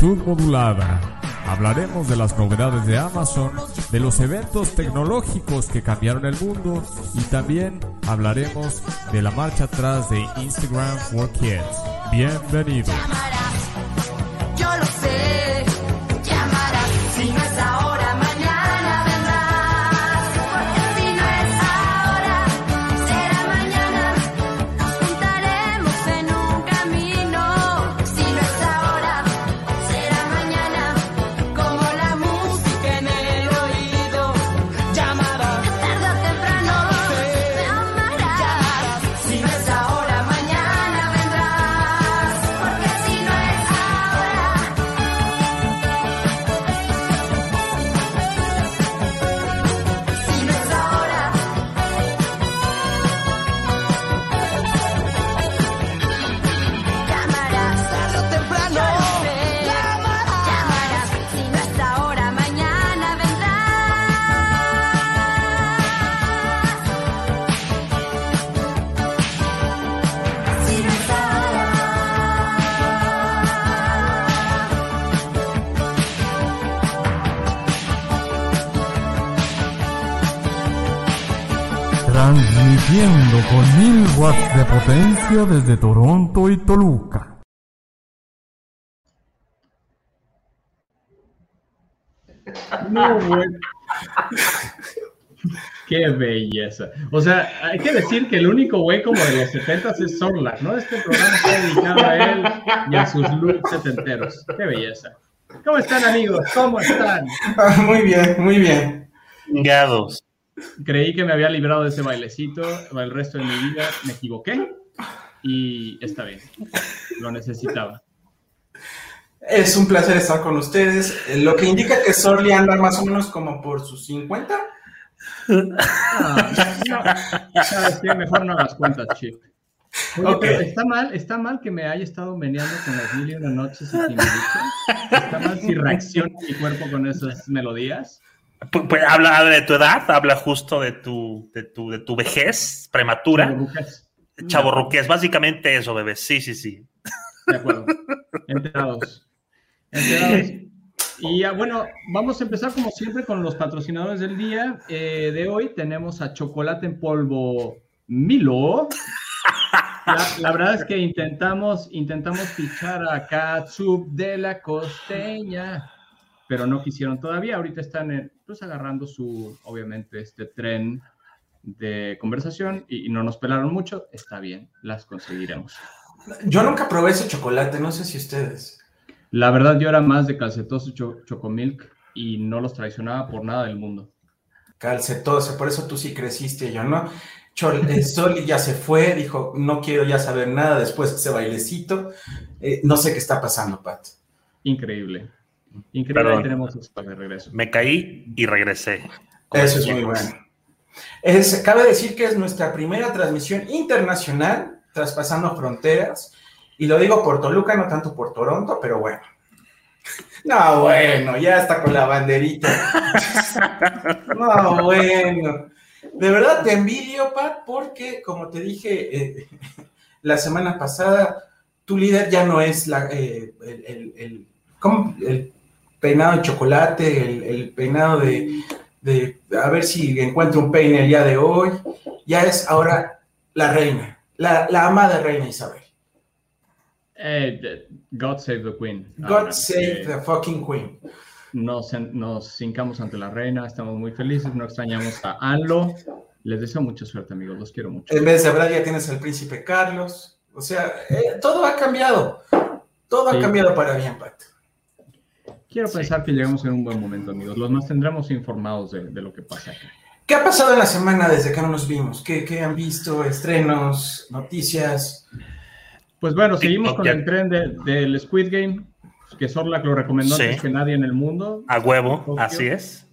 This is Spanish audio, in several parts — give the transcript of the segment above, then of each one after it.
Modulada hablaremos de las novedades de Amazon, de los eventos tecnológicos que cambiaron el mundo y también hablaremos de la marcha atrás de Instagram for Kids. Bienvenidos. Yo lo sé, con mil watts de potencia desde Toronto y Toluca. No, güey. Qué belleza. O sea, hay que decir que el único güey como de los 70 es Sorlac, ¿no? Este programa está dedicado a él y a sus looks setenteros. Qué belleza. ¿Cómo están, amigos? ¿Cómo están? Ah, Muy bien, muy bien. Gados. Creí que me había librado de ese bailecito el resto de mi vida. Me equivoqué y está bien. Lo necesitaba. Es un placer estar con ustedes. Eh, Lo que indica que Sorly anda más o menos como por sus 50. Ah, no, ¿sabes qué? Mejor no hagas cuentas, Chip. Oye, Ok. pero está mal, está mal que me haya estado meneando con las mil y una noches y. Está mal si reacciona mi cuerpo con esas melodías. Pues, pues, habla, habla de tu edad, habla justo de tu, de tu, de tu vejez prematura. Chaborruqués, básicamente eso, bebé. Sí, sí, sí. De acuerdo. Enterados. Enterados. Y bueno, vamos a empezar como siempre con los patrocinadores del día. Eh, de hoy tenemos a Chocolate en Polvo Milo. La, la verdad es que intentamos, intentamos fichar a Katsup de la Costeña, pero no quisieron todavía. Ahorita están en- pues agarrando su, obviamente, este tren de conversación y, y no nos pelaron mucho. Está bien, las conseguiremos. Yo nunca probé ese chocolate, no sé si ustedes. La verdad, yo era más de calcetoso cho chocomilk y no los traicionaba por nada del mundo. Calcetose, por eso tú sí creciste, yo no. Chol, eh, Sorly ya se fue, dijo, no quiero ya saber nada después de ese bailecito. Eh, no sé qué está pasando, Pat. Increíble. Increíble. Perdón. Tenemos esto de regreso. Me caí y regresé. Eso es muy bueno. Es, cabe decir que es nuestra primera transmisión internacional, traspasando fronteras. Y lo digo por Toluca, no tanto por Toronto, pero bueno. No, bueno, ya está con la banderita. No, bueno. De verdad te envidio, Pat, porque como te dije eh, la semana pasada, tu líder ya no es la, eh, el, el- el- ¿cómo? el peinado de chocolate, el, el peinado de, de a ver si encuentro un peine el día de hoy. Ya es ahora la reina, la, la amada reina Isabel. Eh, God save the Queen. God Ahora, save eh, the fucking queen. nos, nos hincamos ante la reina, estamos muy felices, no extrañamos a Anlo. Les deseo mucha suerte, amigos, los quiero mucho. En vez de Brad ya tienes al príncipe Carlos. O sea, eh, todo ha cambiado. Todo Sí. ha cambiado para bien, Pat. Quiero pensar que llegamos en un buen momento, amigos. Los mantendremos informados de, de lo que pasa acá. ¿Qué ha pasado en la semana desde que no nos vimos? ¿Qué, qué han visto? ¿Estrenos? ¿Noticias? Pues bueno, seguimos con ya- el tren de- del Squid Game, que Sorlac lo recomendó Sí. antes que nadie en el mundo. A huevo, Tokio. así es.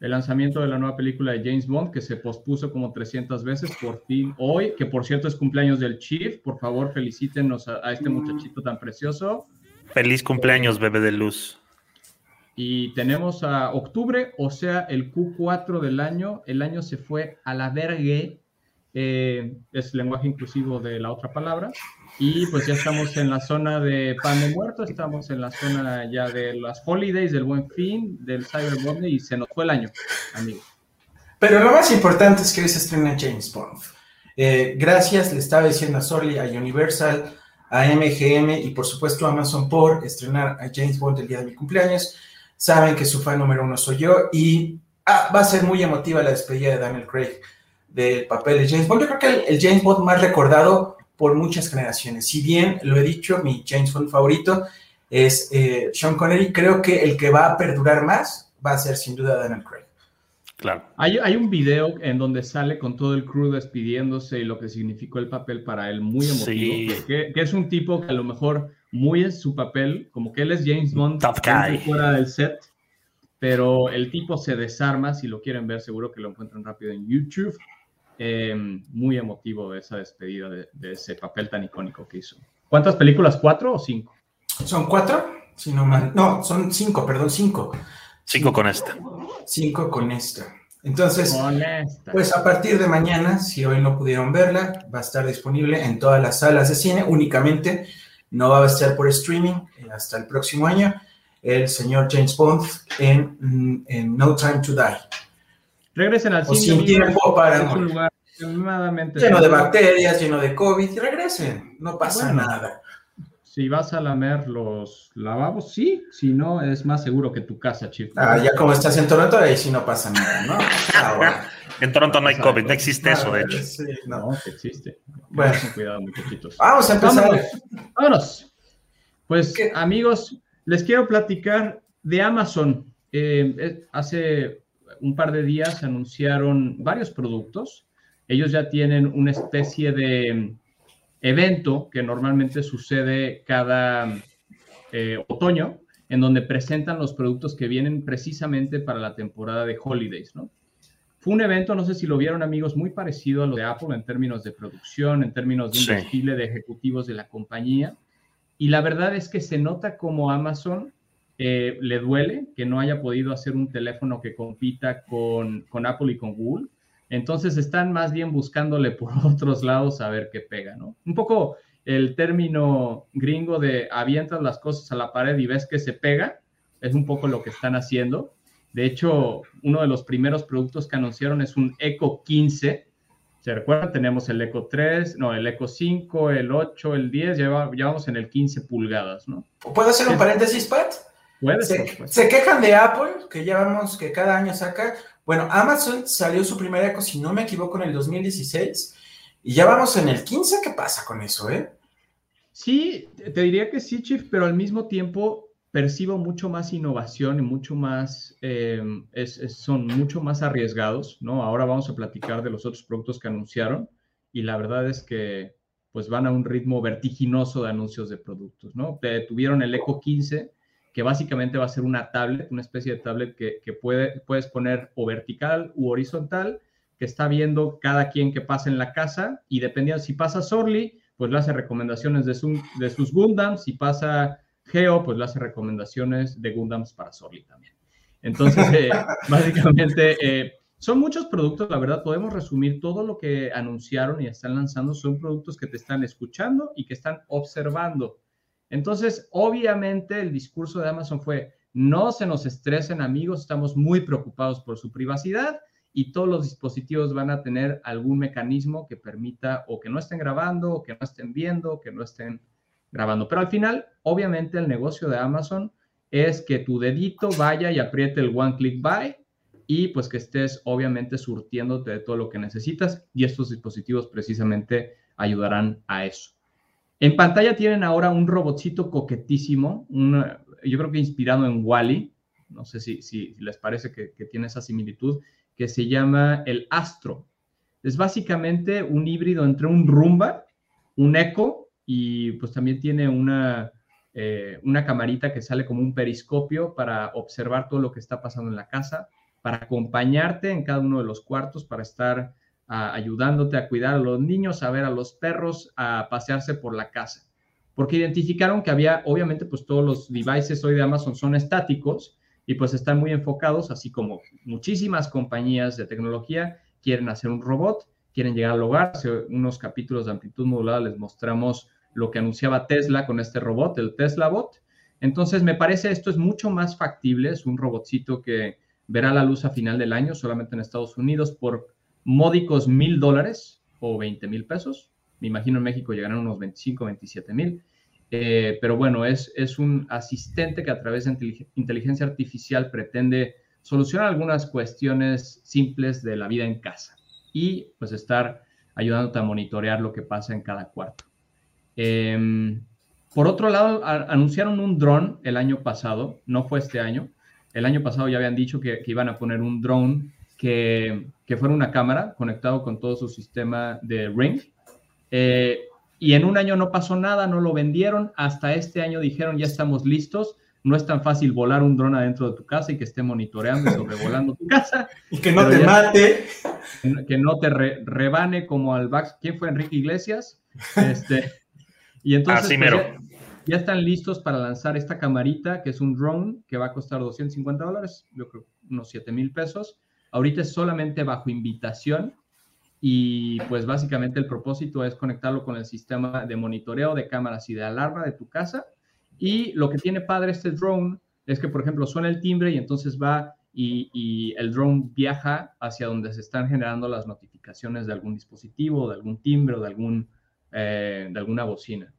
El lanzamiento de la nueva película de James Bond, que se pospuso como 300 veces, por fin hoy, que por cierto es cumpleaños del Chief. Por favor, felicítenos a, a este muchachito tan precioso. Feliz cumpleaños, bebé de luz. Y tenemos a octubre, o sea, el Q4 del año. El año se fue a la vergue. eh, es lenguaje inclusivo de la otra palabra. Y pues ya estamos en la zona de pan de muerto, estamos en la zona ya de las holidays, del buen fin, del Cyber Monday y se nos fue el año, amigos. Pero lo más importante es que hoy se estrena James Bond. Eh, gracias, le estaba diciendo a Sorly, a Universal, a MGM y por supuesto a Amazon por estrenar a James Bond el día de mi cumpleaños. Saben que su fan número uno soy yo y ah, va a ser muy emotiva la despedida de Daniel Craig del papel de James Bond. Yo creo que el, el James Bond más recordado por muchas generaciones. Si bien lo he dicho, mi James Bond favorito es eh, Sean Connery, creo que el que va a perdurar más va a ser sin duda Daniel Craig. Claro. Hay, hay un video en donde sale con todo el crew despidiéndose y lo que significó el papel para él, muy emotivo. Sí. Que, que es un tipo que a lo mejor muy en su papel, como que él es James Bond guy. fuera del set, pero el tipo se desarma, si lo quieren ver seguro que lo encuentran rápido en YouTube. Eh, muy emotivo esa despedida de, de ese papel tan icónico que hizo. ¿Cuántas películas? ¿Cuatro o cinco? ¿Son cuatro? Si no, mal- no, son cinco, perdón, cinco. Cinco con esta. Cinco con esta. Entonces, Honesta. pues a partir de mañana, si hoy no pudieron verla, va a estar disponible en todas las salas de cine únicamente. No va a estar por streaming eh, hasta el próximo año. El señor James Bond en, mm, en No Time to Die. Regresen al O cine. sin tiempo para morir. lugar Lleno de bacterias, lleno de COVID, y regresen. No pasa Bueno. nada. Si vas a lamer los lavabos, sí. Si no, es más seguro que tu casa, chico. Ah, ya como estás en Toronto, ahí sí no pasa nada, ¿no? Ah, bueno. En Toronto no hay COVID, no existe eso, de hecho. sí, no. No, que existe. Bueno. Cuidado, muchachitos. Vamos a empezar. Vámonos. Vámonos. Pues, ¿Qué? amigos, les quiero platicar de Amazon. Eh, eh, hace un par de días anunciaron varios productos. Ellos ya tienen una especie de evento que normalmente sucede cada eh, otoño, en donde presentan los productos que vienen precisamente para la temporada de holidays, ¿no? Fue un evento, no sé si lo vieron amigos, muy parecido a lo de Apple en términos de producción, en términos de un Sí. desfile de ejecutivos de la compañía. Y la verdad es que se nota como Amazon eh, le duele que no haya podido hacer un teléfono que compita con, con Apple y con Google. Entonces están más bien buscándole por otros lados a ver qué pega, ¿no? Un poco el término gringo de avientas las cosas a la pared y ves que se pega, es un poco lo que están haciendo. De hecho, uno de los primeros productos que anunciaron es un Eco 15. ¿Se recuerdan? Tenemos el Eco 3, no, el Eco 5, el 8, el 10, ya, va- ya vamos en el 15 pulgadas, ¿no? ¿Puedo hacer un paréntesis, Pat? Puede ser, Se, pues. se quejan de Apple, que ya vamos, que cada año saca. Bueno, Amazon salió su primer eco, si no me equivoco, en el 2016. Y ya vamos en el 15. ¿Qué pasa con eso, eh? Sí, te te diría que sí, Chief, pero al mismo tiempo percibo mucho más innovación y mucho más, eh, es- es- son mucho más arriesgados, ¿no? Ahora vamos a platicar de los otros productos que anunciaron y la verdad es que pues van a un ritmo vertiginoso de anuncios de productos, ¿no? Te- tuvieron el Eco 15, que básicamente va a ser una tablet, una especie de tablet que, que puede, puedes poner o vertical u horizontal, que está viendo cada quien que pasa en la casa y dependiendo si pasa Sorly, pues le hace recomendaciones de, su- de sus Gundams, si pasa Geo, pues le hace recomendaciones de Gundams para Sorly también. Entonces, eh, básicamente, eh, son muchos productos, la verdad, podemos resumir todo lo que anunciaron y están lanzando, son productos que te están escuchando y que están observando. Entonces, obviamente, el discurso de Amazon fue, no se nos estresen amigos, estamos muy preocupados por su privacidad y todos los dispositivos van a tener algún mecanismo que permita o que no estén grabando, o que no estén viendo, o que no estén grabando. Pero al final, obviamente, el negocio de Amazon es que tu dedito vaya y apriete el One Click Buy y pues que estés obviamente surtiéndote de todo lo que necesitas y estos dispositivos precisamente ayudarán a eso. En pantalla tienen ahora un robotcito coquetísimo, yo creo que inspirado en Wally, no sé si, les parece que, tiene esa similitud, que se llama el Astro. Es básicamente un híbrido entre un Rumba, un Echo y pues también tiene una, eh, una camarita que sale como un periscopio para observar todo lo que está pasando en la casa, para acompañarte en cada uno de los cuartos, para estar ayudándote a cuidar a los niños, a ver a los perros, a pasearse por la casa. Porque identificaron que había, obviamente, pues todos los devices hoy de Amazon son estáticos y pues están muy enfocados, así como muchísimas compañías de tecnología quieren hacer un robot quieren llegar al hogar. Hace unos capítulos de amplitud modulada les mostramos lo que anunciaba Tesla con este robot, el Tesla Bot. Entonces, me parece esto es mucho más factible. Es un robotcito que verá la luz a final del año solamente en Estados Unidos por módicos mil dólares o 20 mil pesos. Me imagino en México llegarán unos 25, 27 mil. Eh, pero bueno, es, es un asistente que a través de intelig- inteligencia artificial pretende solucionar algunas cuestiones simples de la vida en casa y pues estar ayudándote a monitorear lo que pasa en cada cuarto. Em, por otro lado, anunciaron un dron el año pasado, no fue este año. El año pasado ya habían dicho que, que iban a poner un dron que, que fuera una cámara conectado con todo su sistema de Ring. Eh, y en un año no pasó nada, no lo vendieron. Hasta este año dijeron, ya estamos listos. No es tan fácil volar un dron adentro de tu casa y que esté monitoreando y sobrevolando tu casa, Y que no te ya- mate. que no te re- rebane como al Bax. ¿Quién fue Enrique Iglesias? Este, y entonces Así pues, mero. ya, ya están listos para lanzar esta camarita, que es un drone que va a costar 250 dólares, yo creo unos 7 mil pesos. Ahorita es solamente bajo invitación y pues básicamente el propósito es conectarlo con el sistema de monitoreo de cámaras y de alarma de tu casa. Y lo que tiene padre este drone es que, por ejemplo, suena el timbre y entonces va y, el drone viaja hacia donde se están generando las notificaciones de algún dispositivo, de algún timbre o de, algún, eh, de alguna bocina.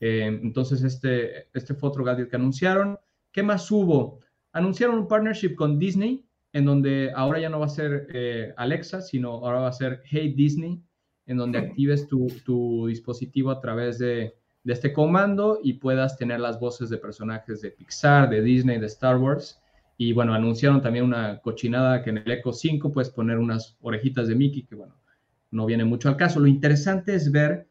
Eh, entonces, este, este otro gadget que anunciaron. ¿Qué más hubo? Anunciaron un partnership con Disney, en donde ahora ya no va a ser eh, Alexa, sino ahora va a ser Hey Disney, en donde actives tu, tu dispositivo a través de, de este comando y puedas tener las voces de personajes de Pixar, de Disney, de Star Wars. Y bueno, anunciaron también una cochinada que en el Echo 5 puedes poner unas orejitas de Mickey, que bueno, no viene mucho al caso. Lo interesante es ver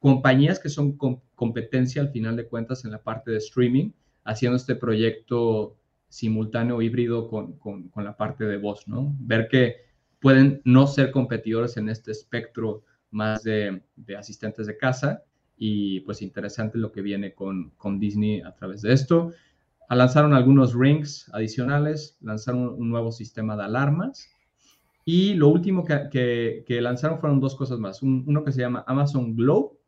compañías que son com- competencia al final de cuentas en la parte de streaming, haciendo este proyecto simultáneo híbrido con, con- con la parte de voz, ¿no? Ver que pueden no ser competidores en este espectro más de, asistentes de casa y pues interesante lo que viene con, con Disney a través de esto. Ah, Lanzaron algunos rings adicionales, lanzaron un nuevo sistema de alarmas y lo último que, que- lanzaron fueron dos cosas más. Un- uno que se llama Amazon Glow,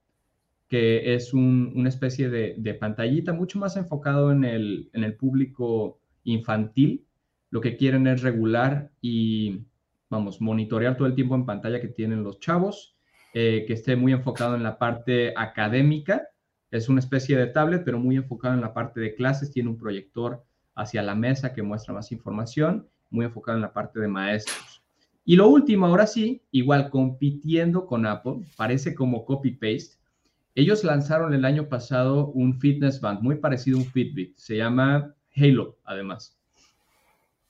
que es un- una especie de, de pantallita mucho más enfocado en el, en el público infantil. Lo que quieren es regular y, vamos, monitorear todo el tiempo en pantalla que tienen los chavos, eh, que esté muy enfocado en la parte académica. Es una especie de tablet, pero muy enfocado en la parte de clases. Tiene un proyector hacia la mesa que muestra más información, muy enfocado en la parte de maestros. Y lo último, ahora sí, igual compitiendo con Apple, parece como copy-paste. Ellos lanzaron el año pasado un fitness band muy parecido a un Fitbit, se llama Halo, además.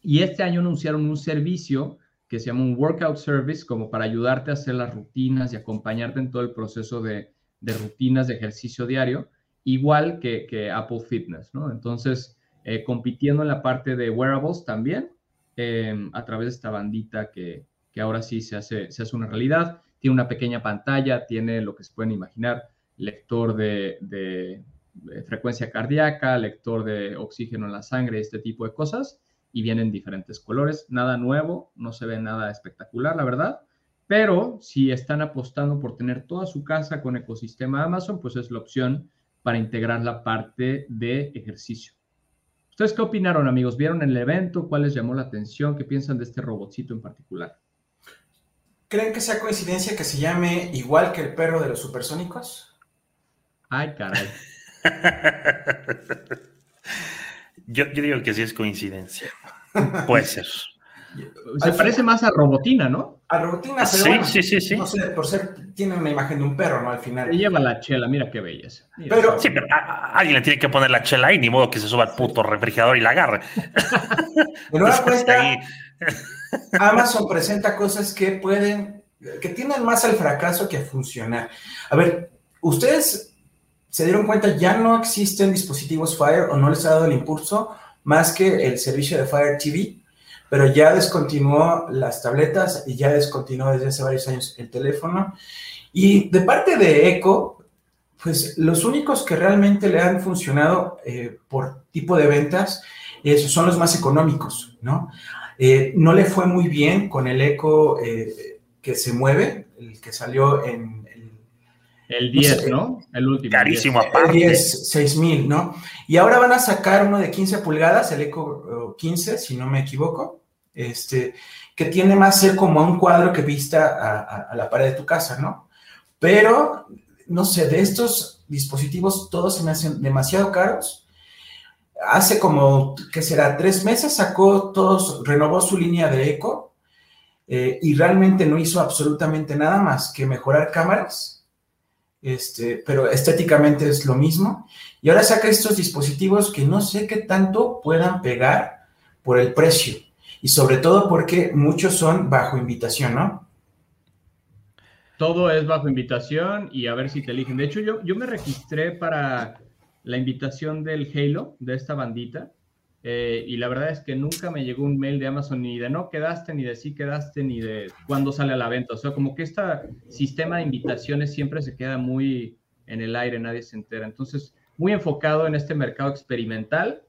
Y este año anunciaron un servicio que se llama un workout service, como para ayudarte a hacer las rutinas y acompañarte en todo el proceso de, de rutinas de ejercicio diario, igual que, que Apple Fitness, ¿no? Entonces, eh, compitiendo en la parte de wearables también, eh, a través de esta bandita que, que ahora sí se hace, se hace una realidad. Tiene una pequeña pantalla, tiene lo que se pueden imaginar, lector de, de, frecuencia cardíaca, lector de oxígeno en la sangre, este tipo de cosas, y vienen diferentes colores. Nada nuevo, no se ve nada espectacular, la verdad, pero si están apostando por tener toda su casa con ecosistema Amazon, pues es la opción para integrar la parte de ejercicio. ¿Ustedes qué opinaron, amigos? ¿Vieron el evento? ¿Cuál les llamó la atención? ¿Qué piensan de este robotcito en particular? ¿Creen que sea coincidencia que se llame igual que el perro de los supersónicos? Ay, caray. Yo, yo digo que sí es coincidencia. Puede ser. Se parece más a Robotina, ¿no? A Robotina, pero Sí, bueno, sí, sí, sí. No sé, por ser, tiene una imagen de un perro, ¿no? Al final. Lleva la chela, mira qué belleza. Mira, Pero- Sí, pero a- a- alguien le tiene que poner la chela ahí, ni modo que se suba al puto refrigerador y la agarre. Nueva Entonces, cuenta, ahí- Amazon presenta cosas que pueden, que tienden más al fracaso que a funcionar. A ver, ustedes se dieron cuenta, ya no existen dispositivos Fire o no les ha dado el impulso más que el servicio de Fire TV, pero ya descontinuó las tabletas y ya descontinuó desde hace varios años el teléfono. Y de parte de Echo, pues los únicos que realmente le han funcionado eh, por tipo de ventas eh, son los más económicos, ¿no? Eh, no le fue muy bien con el eco eh, que se mueve, el que salió en el, El No sé, 10, ¿no? El último. Carísimo 10. el aparte. 10, 6000, ¿no? Y ahora van a sacar uno de 15 pulgadas, el Eco eh, 15, si no me equivoco, este, que tiene más ser como un cuadro que vista a, a- a la pared de tu casa, ¿no? Pero, no sé, de estos dispositivos todos se me hacen demasiado caros. Hace como, ¿qué será? Tres meses sacó todos, renovó su línea de Eco eh, y realmente no hizo absolutamente nada más que mejorar cámaras, este, pero estéticamente es lo mismo. Y ahora saca estos dispositivos que no sé qué tanto puedan pegar por el precio y sobre todo porque muchos son bajo invitación, ¿no? Todo es bajo invitación y a ver si te eligen. De hecho, yo, yo me registré para la invitación del Halo, de esta bandita, eh, y la verdad es que nunca me llegó un mail de Amazon ni de no quedaste, ni de sí quedaste, ni de cuándo sale a la venta. O sea, como que este sistema de invitaciones siempre se queda muy en el aire, nadie se entera. Entonces, muy enfocado en este mercado experimental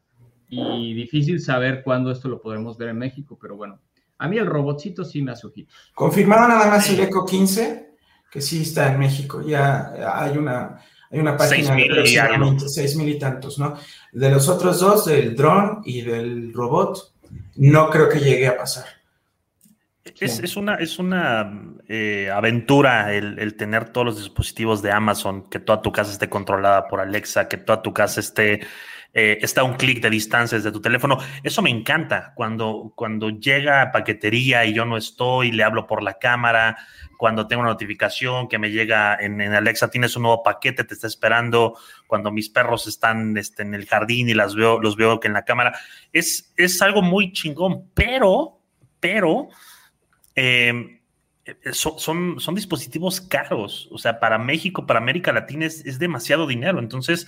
y difícil saber cuándo esto lo podremos ver en México, pero bueno, a mí el robotcito sí me hace ojitos. Confirmaron nada más el Eco 15, que sí está en México. Ya hay una, hay una página próximamente, seis mil y tantos, ¿no? De los otros dos, del dron y del robot, no creo que llegue a pasar. Es, es una, es una eh, aventura el, el tener todos los dispositivos de Amazon, que toda tu casa esté controlada por Alexa, que toda tu casa esté, eh, está a un clic de distancia desde tu teléfono. Eso me encanta cuando, cuando llega paquetería y yo no estoy, le hablo por la cámara, cuando tengo una notificación que me llega en, en Alexa, tienes un nuevo paquete, te está esperando, cuando mis perros están este, en el jardín y las veo, los veo que en la cámara. Es, es algo muy chingón, pero, pero eh, son, son, son, dispositivos caros. O sea, para México, para América Latina es, es demasiado dinero. Entonces,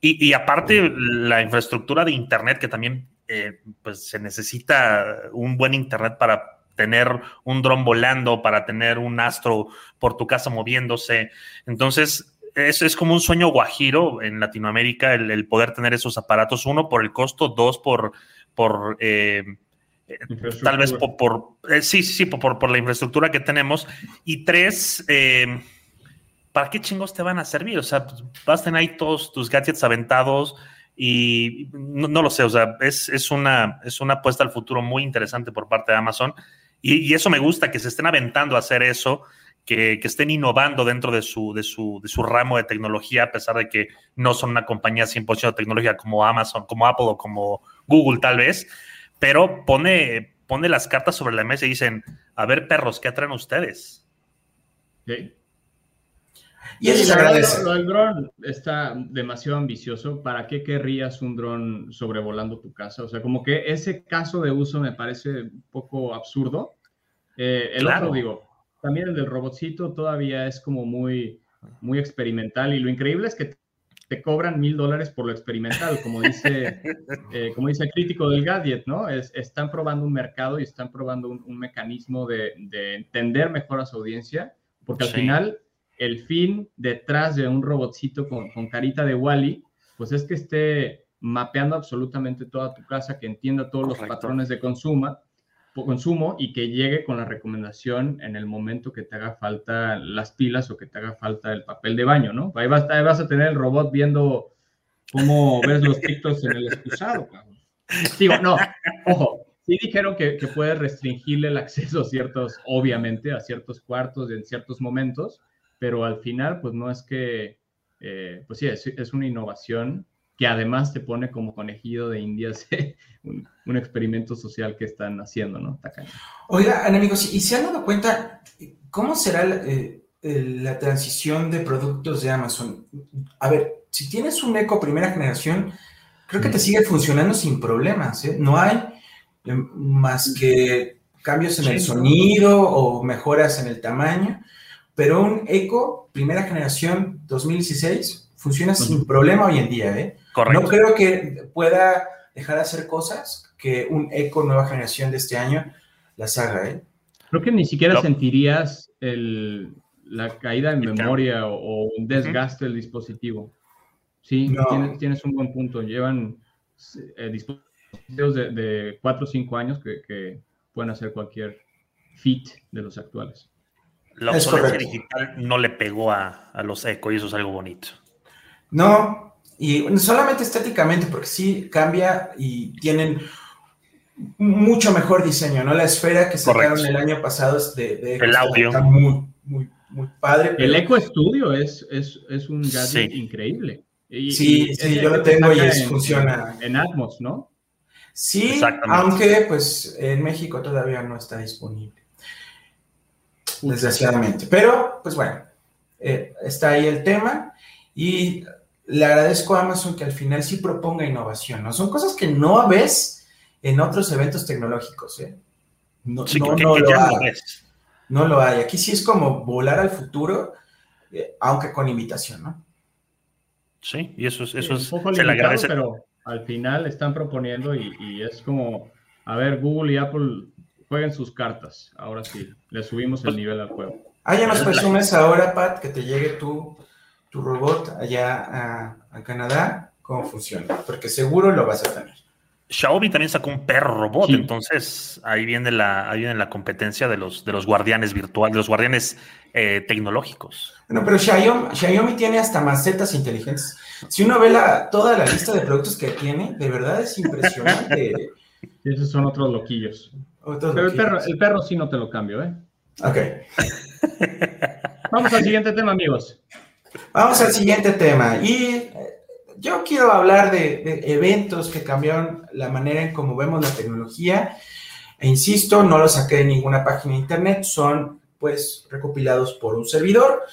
y, y, aparte la infraestructura de Internet, que también eh, pues se necesita un buen Internet para tener un dron volando, para tener un astro por tu casa moviéndose. Entonces, es, es como un sueño guajiro en Latinoamérica el, el, poder tener esos aparatos. Uno, por el costo, dos, por... por eh, tal vez por, por eh, sí, sí, sí, por, por, la infraestructura que tenemos. Y tres, eh, ¿para qué chingos te van a servir? O sea, pues, vas ahí todos tus gadgets aventados y no, lo sé, o sea, es, es, una, es una apuesta al futuro muy interesante por parte de Amazon. Y, y eso me gusta, que se estén aventando a hacer eso, que, que estén innovando dentro de su, de, su, de su ramo de tecnología, a pesar de que no son una compañía 100% de tecnología como Amazon, como Apple o como Google tal vez pero pone, pone las cartas sobre la mesa y dicen, a ver, perros, ¿qué atraen ustedes? Sí. Y eso sí, se agradece. Lo, del dron está demasiado ambicioso. ¿Para qué querrías un dron sobrevolando tu casa? O sea, como que ese caso de uso me parece un poco absurdo. Eh, el claro. otro, digo, también el del robotcito todavía es como muy, muy experimental y lo increíble es que te cobran mil dólares por lo experimental, como dice, eh, como dice el crítico del gadget, ¿no? Es, están probando un mercado y están probando un, un mecanismo de, de, entender mejor a su audiencia, porque al sí. final el fin detrás de un robotcito con, con carita de Wally, pues es que esté mapeando absolutamente toda tu casa, que entienda todos Correcto. los patrones de consumo, consumo y que llegue con la recomendación en el momento que te haga falta las pilas o que te haga falta el papel de baño, ¿no? Ahí vas, ahí vas a tener el robot viendo cómo ves los TikToks en el excusado, cabrón. Digo, no, ojo, sí dijeron que, que puedes restringirle el acceso a ciertos, obviamente, a ciertos cuartos en ciertos momentos, pero al final, pues no es que, eh, pues sí, es, es una innovación que además te pone como conejillo de indias un, un, experimento social que están haciendo, ¿no? Tacaño. Oigan, amigos, ¿y se han dado cuenta cómo será la, eh, la, transición de productos de Amazon? A ver, si tienes un Eco primera generación, creo que te sigue funcionando sin problemas, ¿eh? No hay eh, más que cambios en el sonido o mejoras en el tamaño, pero un Eco primera generación 2016 funciona sin problema hoy en día, ¿eh? Correcto. No creo que pueda dejar de hacer cosas que un eco nueva generación de este año las haga, ¿eh? Creo que ni siquiera no. sentirías el, la caída en memoria o, o, un desgaste uh -huh. del dispositivo. Sí, no. tienes, tienes, un buen punto. Llevan eh, dispositivos de, de 4 o 5 años que, que pueden hacer cualquier fit de los actuales. La Es obsolescencia digital no le pegó a, a los Echo y eso es algo bonito. No, y solamente estéticamente, porque sí cambia y tienen mucho mejor diseño, ¿no? La esfera que sacaron Correcto. el año pasado es de, de El audio. está muy, muy, muy padre. El Eco Studio es, es, es un gadget Sí. increíble. Y- Sí, y sí, yo lo tengo y es- en- funciona. En Atmos, ¿no? Sí, aunque pues en México todavía no está disponible, desgraciadamente. Pero, pues bueno, eh, está ahí el tema y le agradezco a Amazon que al final sí proponga innovación, ¿no? Son cosas que no ves en otros eventos tecnológicos, ¿eh? No, Sí, no, que, no que lo hay, no lo hay. Aquí sí es como volar al futuro, eh, aunque con invitación, ¿no? Sí, y eso es, eso es, poco se le agradece. pero al final están proponiendo y, y es como, a ver, Google y Apple jueguen sus cartas. Ahora sí, le subimos Pues el nivel al juego. Ah, ya nos presumes ahora, Pat, que te llegue tu, tu robot allá a, a Canadá, cómo funciona, porque seguro lo vas a tener. Xiaomi también sacó un perro robot, Sí. entonces ahí viene la, ahí viene la competencia de los, de los guardianes virtuales, de los guardianes eh, tecnológicos. Bueno, pero Xiaomi, Xiaomi tiene hasta macetas inteligentes. Si uno ve la, toda la lista de productos que tiene, de verdad es impresionante. Esos son otros loquillos. Pero el perro, el perro sí no te lo cambio, ¿eh? Ok. Vamos al siguiente tema, amigos. Vamos al siguiente tema. Y eh, yo quiero hablar de, de eventos que cambiaron la manera en cómo vemos la tecnología. E insisto, no los saqué de ninguna página de internet, son pues recopilados por un servidor.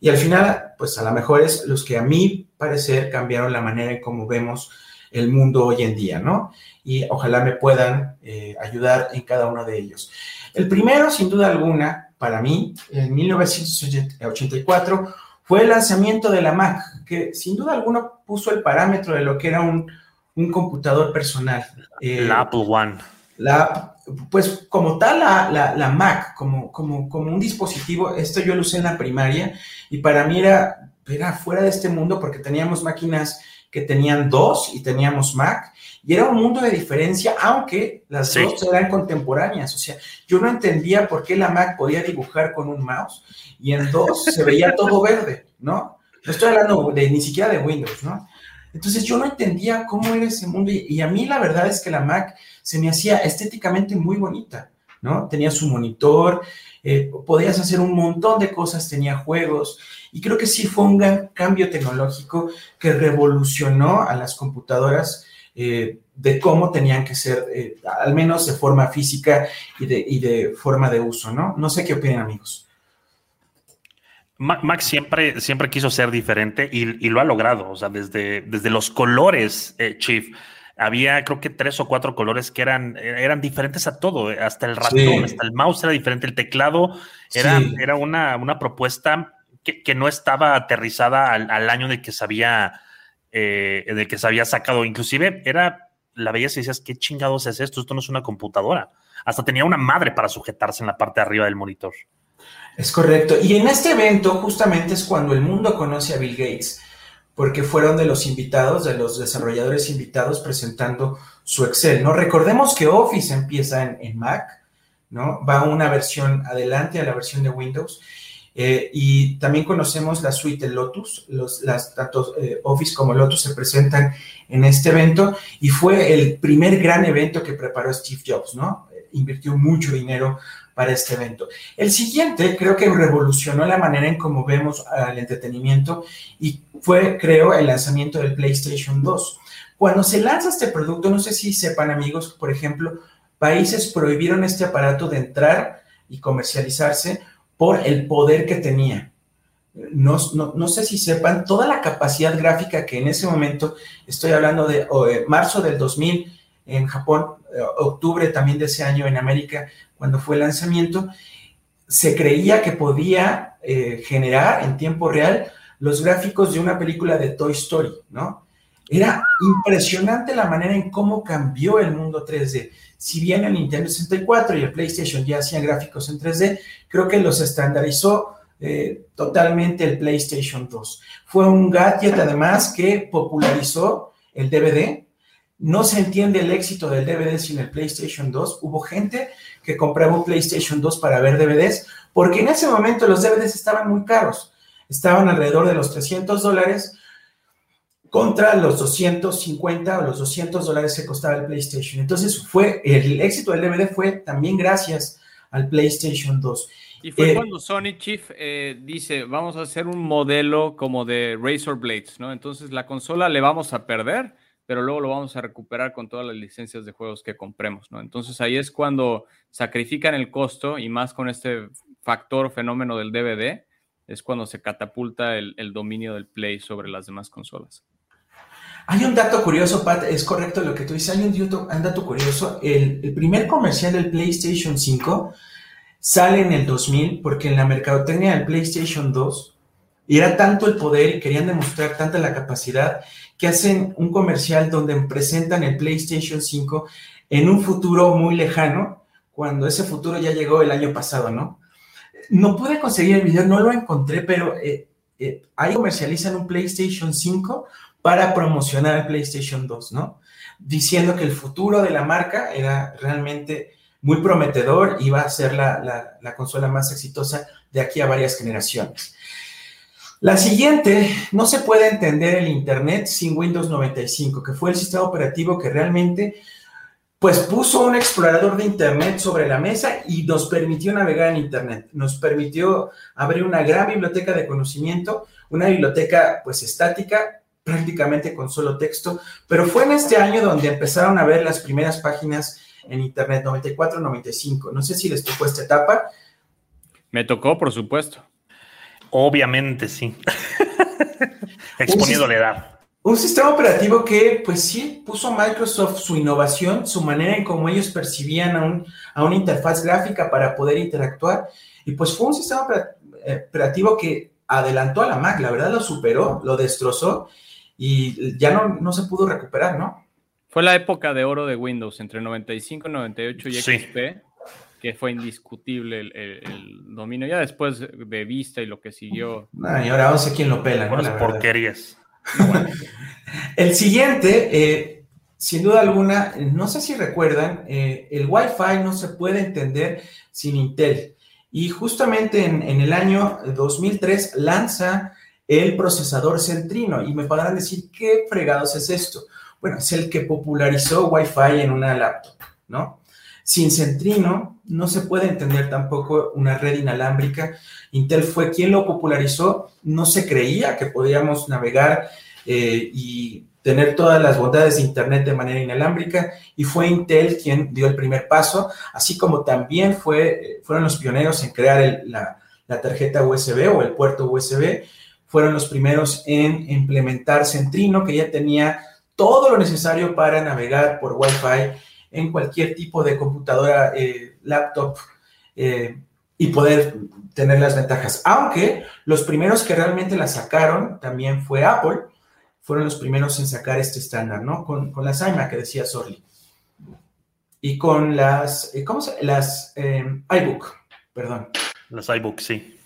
Y al final, pues a lo mejor es los que a mi parecer cambiaron la manera en cómo vemos el mundo hoy en día, ¿no? Y ojalá me puedan eh, ayudar en cada uno de ellos. El primero, sin duda alguna, para mí, en 1984, fue el lanzamiento de la Mac, que sin duda alguna puso el parámetro de lo que era un, un computador personal. Eh, La Apple One. la, pues como tal, la, la, la Mac, como, como, como un dispositivo, esto yo lo usé en la primaria y para mí era, era fuera de este mundo porque teníamos máquinas que tenían dos y teníamos Mac y era un mundo de diferencia, aunque las Sí. dos eran contemporáneas. O sea, yo no entendía por qué la Mac podía dibujar con un mouse y en dos se veía todo verde, ¿no? No estoy hablando de ni siquiera de Windows, ¿no? Entonces yo no entendía cómo era ese mundo y, y a mí la verdad es que la Mac se me hacía estéticamente muy bonita, ¿no? Tenía su monitor, eh, podías hacer un montón de cosas, tenía juegos y creo que sí fue un gran cambio tecnológico que revolucionó a las computadoras eh, de cómo tenían que ser, eh, al menos de forma física y de, y de forma de uso, ¿no? No sé qué opinan amigos. Ma- Mac siempre, siempre quiso ser diferente y, lo ha logrado. O sea, desde, desde los colores, Chief, había creo que tres o cuatro colores que eran, eran diferentes a todo. eh, Hasta el ratón, Sí. hasta el mouse era diferente, el teclado era, Sí. era una, una propuesta que, que no estaba aterrizada al, al año de que se había, eh, de que se había sacado. Inclusive era la belleza y decías, ¿qué chingados es esto? Esto no es una computadora. Hasta tenía una madre para sujetarse en la parte de arriba del monitor. Es correcto. Y en este evento justamente es cuando el mundo conoce a Bill Gates, porque fueron de los invitados, de los desarrolladores invitados presentando su Excel, ¿no? Recordemos que Office empieza en, Mac, ¿no? Va una versión adelante a la versión de Windows. eh, y también conocemos la suite de Lotus, los, las, tanto eh, Office como Lotus se presentan en este evento y fue el primer gran evento que preparó Steve Jobs, ¿no? Eh, invirtió mucho dinero para este evento. El siguiente creo que revolucionó la manera en cómo vemos al entretenimiento y fue, creo, el lanzamiento del PlayStation 2. Cuando se lanza este producto, no sé si sepan amigos, por ejemplo, países prohibieron este aparato de entrar y comercializarse por el poder que tenía. No, no, no sé si sepan toda la capacidad gráfica que en ese momento, estoy hablando de marzo del 2000 en Japón, octubre también de ese año en América, cuando fue el lanzamiento, se creía que podía eh, generar en tiempo real los gráficos de una película de Toy Story, ¿no? Era impresionante la manera en cómo cambió el mundo 3D. Si bien el Nintendo 64 y el PlayStation ya hacían gráficos en 3D, creo que los estandarizó eh, totalmente el PlayStation 2. Fue un gadget además que popularizó el DVD no se entiende el éxito del DVD sin el PlayStation 2. Hubo gente que compraba un PlayStation 2 para ver DVDs, porque en ese momento los DVDs estaban muy caros. Estaban alrededor de los 300 dólares contra los 250 o los 200 dólares que costaba el PlayStation. Entonces fue, el éxito del DVD fue también gracias al PlayStation 2. Y fue Eh, cuando Sony Chief eh, dice, vamos a hacer un modelo como de Razor Blades, ¿no? Entonces la consola le vamos a perder, pero luego lo vamos a recuperar con todas las licencias de juegos que compremos, ¿no? Entonces ahí es cuando sacrifican el costo y más con este factor fenómeno del DVD, es cuando se catapulta el, dominio del Play sobre las demás consolas. Hay un dato curioso, Pat, es correcto lo que tú dices, hay un dato curioso. El, el primer comercial del PlayStation 5 sale en el 2000 porque en la mercadotecnia del PlayStation 2 y era tanto el poder y querían demostrar tanta la capacidad que hacen un comercial donde presentan el PlayStation 5 en un futuro muy lejano, cuando ese futuro ya llegó el año pasado, ¿no? No pude conseguir el video, no lo encontré, pero eh, eh, ahí comercializan un PlayStation 5 para promocionar el PlayStation 2, ¿no? Diciendo que el futuro de la marca era realmente muy prometedor y va a ser la, la, la, consola más exitosa de aquí a varias generaciones. La siguiente, no se puede entender el Internet sin Windows 95, que fue el sistema operativo que realmente pues puso un explorador de Internet sobre la mesa y nos permitió navegar en Internet, nos permitió abrir una gran biblioteca de conocimiento, una biblioteca pues estática, prácticamente con solo texto, pero fue en este año donde empezaron a ver las primeras páginas en Internet, 94-95. No sé si les tocó esta etapa. Me tocó, por supuesto. Obviamente, sí. Exponiendo la edad. Un sistema operativo que, pues sí, puso a Microsoft su innovación, su manera en cómo ellos percibían a, un, a una interfaz gráfica para poder interactuar. Y pues fue un sistema operativo que adelantó a la Mac, la verdad lo superó, lo destrozó y ya no, no se pudo recuperar, ¿no? Fue la época de oro de Windows, entre 95, 98 y Sí. Que fue indiscutible el, el- el dominio. Ya después de Vista y lo que siguió. Ay, ahora no sé quién lo pela, ¿no? Buenas La verdad. porquerías. El siguiente, eh, sin duda alguna, no sé si recuerdan, eh, el Wi-Fi no se puede entender sin Intel. Y justamente en, en el año 2003 lanza el procesador Centrino. Y me podrán decir, ¿qué fregados es esto? Bueno, es el que popularizó Wi-Fi en una laptop, ¿no? Sin Centrino no se puede entender tampoco una red inalámbrica. Intel fue quien lo popularizó. No se creía que podíamos navegar eh, y tener todas las bondades de Internet de manera inalámbrica y fue Intel quien dio el primer paso, así como también eh, fueron los pioneros en crear la, la tarjeta USB o el puerto USB, fueron los primeros en implementar Centrino, que ya tenía todo lo necesario para navegar por Wi-Fi en cualquier tipo de computadora, eh, laptop, eh, y poder tener las ventajas. Aunque los primeros que realmente la sacaron también fue Apple, fueron los primeros en sacar este estándar, ¿no? Con, con las iMac que decía Sorli. Y con las, eh, ¿cómo se Las eh, iBook, perdón. Las iBooks, sí.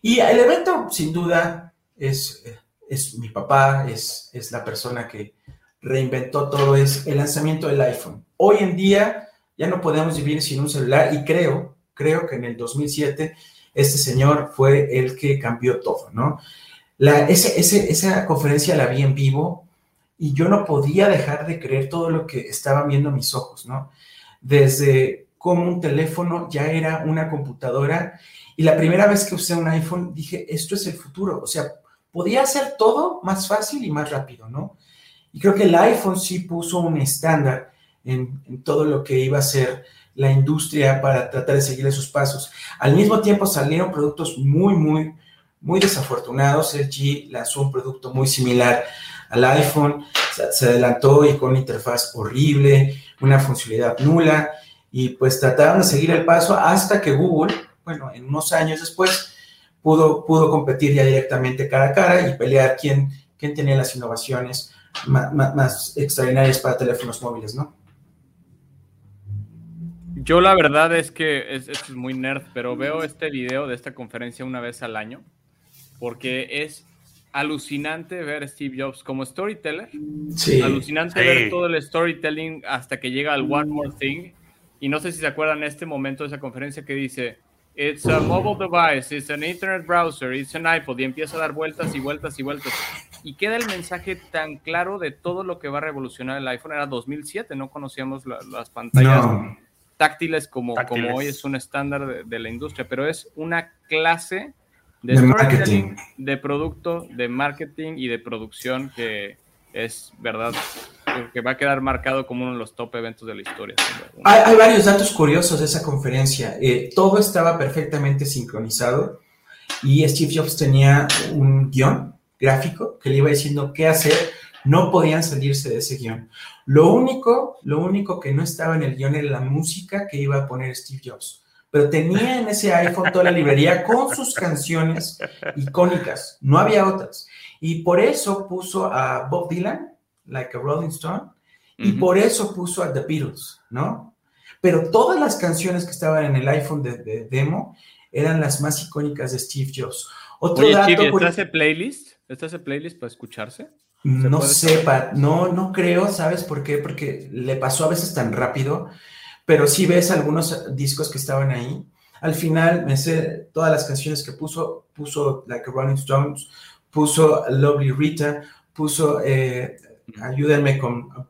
Y el evento, sin duda, es, es mi papá, es, es la persona que reinventó todo, es el lanzamiento del iPhone. Hoy en día ya no podemos vivir sin un celular y creo, creo que en el 2007 este señor fue el que cambió todo, ¿no? La, ese, ese, esa conferencia la vi en vivo y yo no podía dejar de creer todo lo que estaban viendo mis ojos, ¿no? Desde cómo un teléfono ya era una computadora y la primera vez que usé un iPhone dije, esto es el futuro, o sea, podía hacer todo más fácil y más rápido, ¿no? Y creo que el iPhone sí puso un estándar en, todo lo que iba a ser la industria para tratar de seguirle sus pasos. Al mismo tiempo salieron productos muy, muy, muy desafortunados. LG lanzó un producto muy similar al iPhone, se, adelantó y con una interfaz horrible, una funcionalidad nula, y pues trataron de seguir el paso hasta que Google, bueno, en unos años después, pudo, pudo competir ya directamente cara a cara y pelear quién, quién tenía las innovaciones más, más extraordinarias para teléfonos móviles, ¿no? Yo la verdad es que es, es muy nerd, pero veo este video de esta conferencia una vez al año porque es alucinante ver Steve Jobs como storyteller. Sí. Alucinante Sí. ver todo el storytelling hasta que llega al One More Thing. Y no sé si se acuerdan este momento de esa conferencia que dice, It's a mobile device, it's an internet browser, it's an iPod, y empieza a dar vueltas y vueltas y vueltas. Y queda el mensaje tan claro de todo lo que va a revolucionar el iPhone. Era 2007, no conocíamos la- las pantallas No. Táctiles como, Táctiles. como hoy es un estándar de, de la industria, pero es una clase de, marketing. de producto, de marketing y de producción que es verdad que va a quedar marcado como uno de los top eventos de la historia. hay varios datos curiosos de esa conferencia. Eh, todo estaba perfectamente sincronizado y Steve Jobs tenía un guion gráfico que le iba diciendo qué hacer. No podían salirse de ese guion. Lo único, lo único que no estaba en el guion era la música que iba a poner Steve Jobs. Pero tenía en ese iPhone toda la librería con sus canciones icónicas. No había otras. Y por eso puso a Bob Dylan, like a Rolling Stone, y por eso puso a The Beatles, ¿no? Pero todas las canciones que estaban en el iPhone de, de demo eran las más icónicas de Steve Jobs. Otro Oye, dato, Chibi, curi- ¿está ese playlist? ¿Está ese playlist para escucharse? No? Pat, no, no creo, ¿sabes por qué? Porque le pasó a veces tan rápido, pero sí ves algunos discos que estaban ahí. Al final me sé todas las canciones que puso, puso Like a Rolling Stones, puso Lovely Rita, puso, eh, ayúdenme con uh,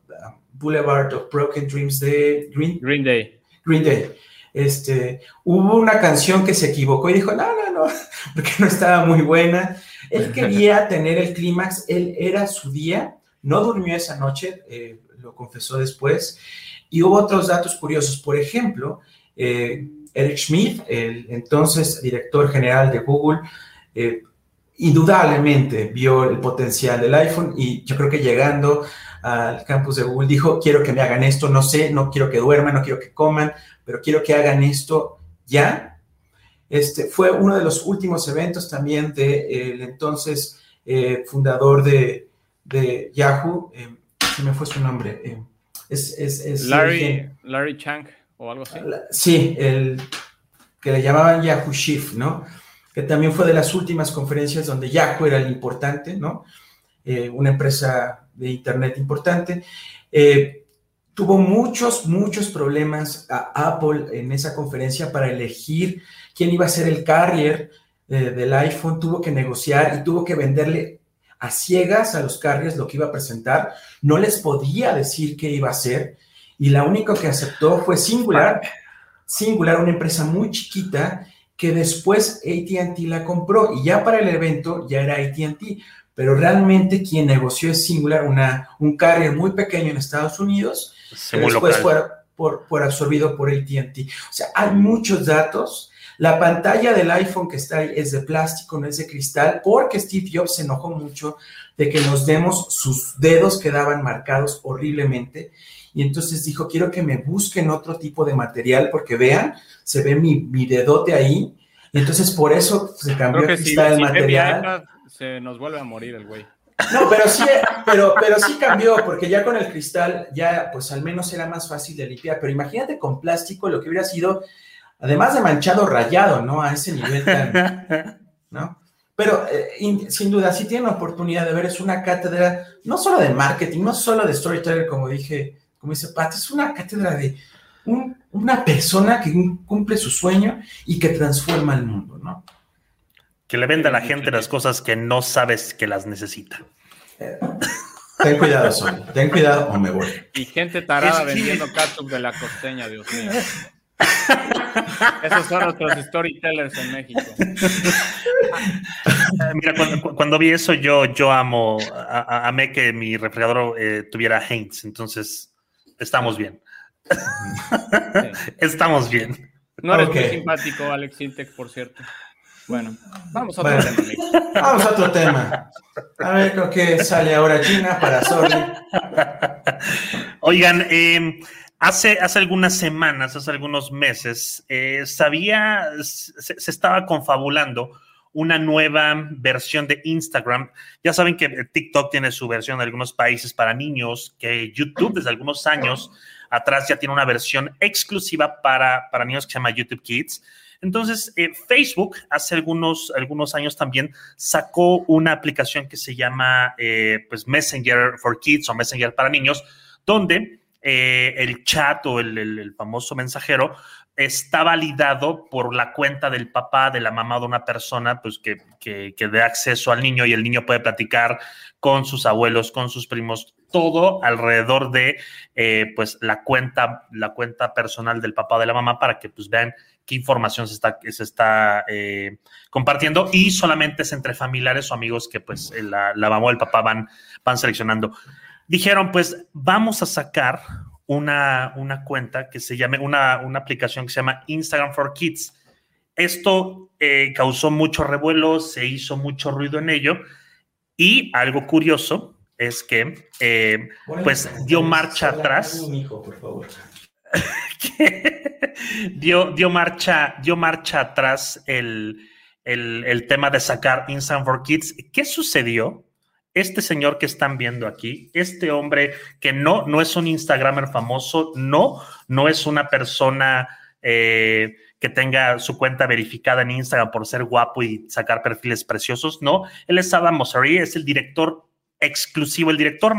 Boulevard of Broken Dreams de Green, Green Day. Green Day. Este, hubo una canción que se equivocó y dijo, no, no, no, porque no estaba muy buena. Él quería tener el clímax, él era su día, no durmió esa noche, eh, lo confesó después. Y hubo otros datos curiosos, por ejemplo, eh, Eric Schmidt, el entonces director general de Google, eh, indudablemente vio el potencial del iPhone y yo creo que llegando al campus de Google dijo, quiero que me hagan esto, no sé, no quiero que duerman, no quiero que coman, pero quiero que hagan esto ya. Este fue uno de los últimos eventos también del entonces eh, fundador de, de Yahoo, eh, se me fue su nombre, es, es, es Larry, Larry Chang o algo así. Sí, el que le llamaban Yahoo Shift, ¿no? Que también fue de las últimas conferencias donde Yahoo era el importante, ¿no? Eh, una empresa de Internet importante. Eh, tuvo muchos, muchos problemas a Apple en esa conferencia para elegir quién iba a ser el carrier eh, del iPhone. Tuvo que negociar y tuvo que venderle a ciegas a los carriers lo que iba a presentar. No les podía decir qué iba a hacer y la única que aceptó fue Singular, Singular, una empresa muy chiquita que después ATT la compró y ya para el evento ya era ATT, pero realmente quien negoció es Singular, una, un carrier muy pequeño en Estados Unidos, que después fue por, por absorbido por ATT. O sea, hay muchos datos. La pantalla del iPhone que está ahí es de plástico, no es de cristal, porque Steve Jobs se enojó mucho de que nos demos sus dedos quedaban marcados horriblemente. Y entonces dijo, quiero que me busquen otro tipo de material porque vean, se ve mi, mi dedote ahí. Y entonces por eso se cambió que si, el si material. iPad, se nos vuelve a morir el güey. No, pero sí, pero, pero sí cambió, porque ya con el cristal, ya pues al menos era más fácil de limpiar. Pero imagínate con plástico lo que hubiera sido, además de manchado, rayado, ¿no? A ese nivel tan, ¿no? Pero eh, in- sin duda, si tienen la oportunidad de ver, es una cátedra, no solo de marketing, no solo de storyteller, como dije, como dice Pat, es una cátedra de un- una persona que cumple su sueño y que transforma el mundo, ¿no? Que le venda a la gente las cosas que no sabes que las necesita. Ten cuidado, ten cuidado o me voy. Y gente tarada Es que- vendiendo de la costeña, Dios mío. Esos son nuestros storytellers en México. Eh, Mira, cuando, cu- cuando vi eso, yo, yo amo, a- a- amé que mi refrigerador eh, tuviera Heinz, entonces estamos bien. Sí. Estamos bien. No eres muy simpático, Alex Intec, por cierto. Bueno, vamos a otro Bueno. tema, amigo. Vamos a otro tema. A ver con qué sale ahora China para Sony. Oigan, eh, hace, hace algunas semanas, hace algunos meses, eh, sabía, se, estaba confabulando una nueva versión de Instagram. Ya saben que TikTok tiene su versión en algunos países para niños, que YouTube desde algunos años atrás ya tiene una versión exclusiva para, para niños que se llama YouTube Kids. Entonces, eh, Facebook hace algunos, algunos años también sacó una aplicación que se llama eh, pues Messenger for Kids o Messenger para niños, donde eh, el chat o el, famoso mensajero está validado por la cuenta del papá, de la mamá de una persona, pues que, que, que dé acceso al niño y el niño puede platicar con sus abuelos, con sus primos, todo alrededor de eh, pues la cuenta, la cuenta personal del papá o de la mamá para que pues vean qué información se está, se está eh, compartiendo y solamente es entre familiares o amigos que pues la, la mamá o el papá van, van seleccionando. Dijeron pues vamos a sacar una, una cuenta que se llame, una, una aplicación que se llama Instagram for Kids. Esto eh, causó mucho revuelo, se hizo mucho ruido en ello y algo curioso es que eh, pues dio marcha atrás. un hijo, por favor. dio, dio, marcha, dio marcha atrás el, el, el tema de sacar Instant for Kids. ¿Qué sucedió? Este señor que están viendo aquí, este hombre que no, no es un Instagramer famoso, no, no es una persona eh, que tenga su cuenta verificada en Instagram por ser guapo y sacar perfiles preciosos, no, él es Adam Mosseri, es el director exclusivo, el director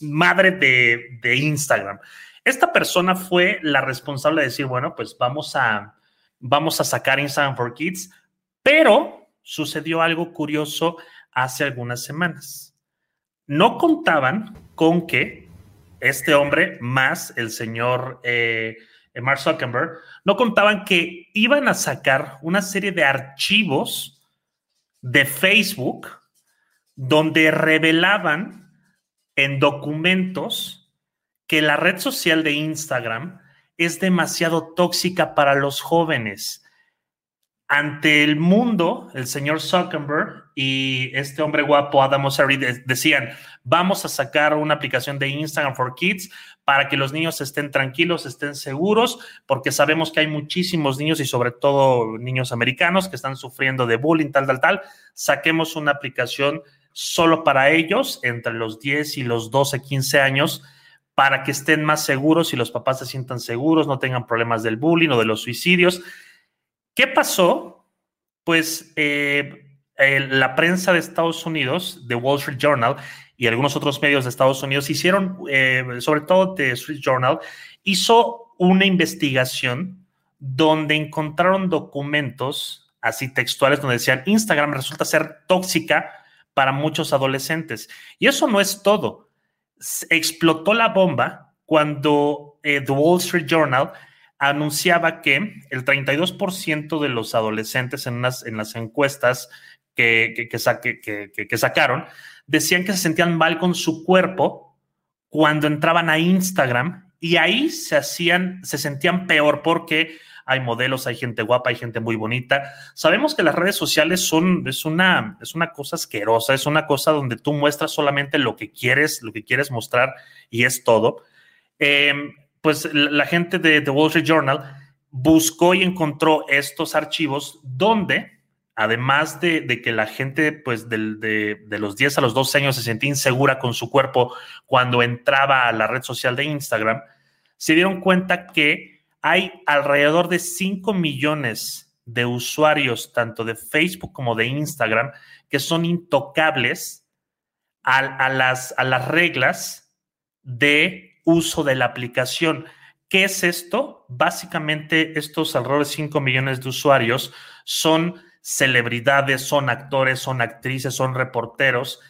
madre de, de Instagram. Esta persona fue la responsable de decir, bueno, pues vamos a, vamos a sacar Instagram for Kids, pero sucedió algo curioso hace algunas semanas. No contaban con que este hombre más el señor eh, Mark Zuckerberg, no contaban que iban a sacar una serie de archivos de Facebook donde revelaban en documentos que la red social de Instagram es demasiado tóxica para los jóvenes. Ante el mundo, el señor Zuckerberg y este hombre guapo, Adam Mosseri, de- decían, vamos a sacar una aplicación de Instagram for Kids para que los niños estén tranquilos, estén seguros, porque sabemos que hay muchísimos niños y sobre todo niños americanos que están sufriendo de bullying, tal, tal, tal. Saquemos una aplicación solo para ellos, entre los 10 y los 12, 15 años, para que estén más seguros y los papás se sientan seguros, no tengan problemas del bullying o de los suicidios. ¿Qué pasó? Pues eh, eh, la prensa de Estados Unidos, The Wall Street Journal y algunos otros medios de Estados Unidos hicieron, eh, sobre todo The Street Journal, hizo una investigación donde encontraron documentos así textuales donde decían Instagram resulta ser tóxica para muchos adolescentes. Y eso no es todo. Explotó la bomba cuando The Wall Street Journal anunciaba que el 32% de los adolescentes en, unas, en las encuestas que- que- que sacaron decían que se sentían mal con su cuerpo cuando entraban a Instagram y ahí se hacían, se sentían peor porque hay modelos, hay gente guapa, hay gente muy bonita. Sabemos que las redes sociales son, es una, es una cosa asquerosa, es una cosa donde tú muestras solamente lo que quieres, lo que quieres mostrar y es todo. Eh, pues la, gente de The Wall Street Journal buscó y encontró estos archivos donde, además de, de que la gente pues de, de los 10 a los 12 años se sentía insegura con su cuerpo cuando entraba a la red social de Instagram, se dieron cuenta que hay alrededor de 5 millones de usuarios, tanto de Facebook como de Instagram, que son intocables a, a las, a las reglas de uso de la aplicación. ¿Qué es esto? Básicamente, estos alrededor de 5 millones de usuarios son celebridades, son actores, son actrices, son reporteros,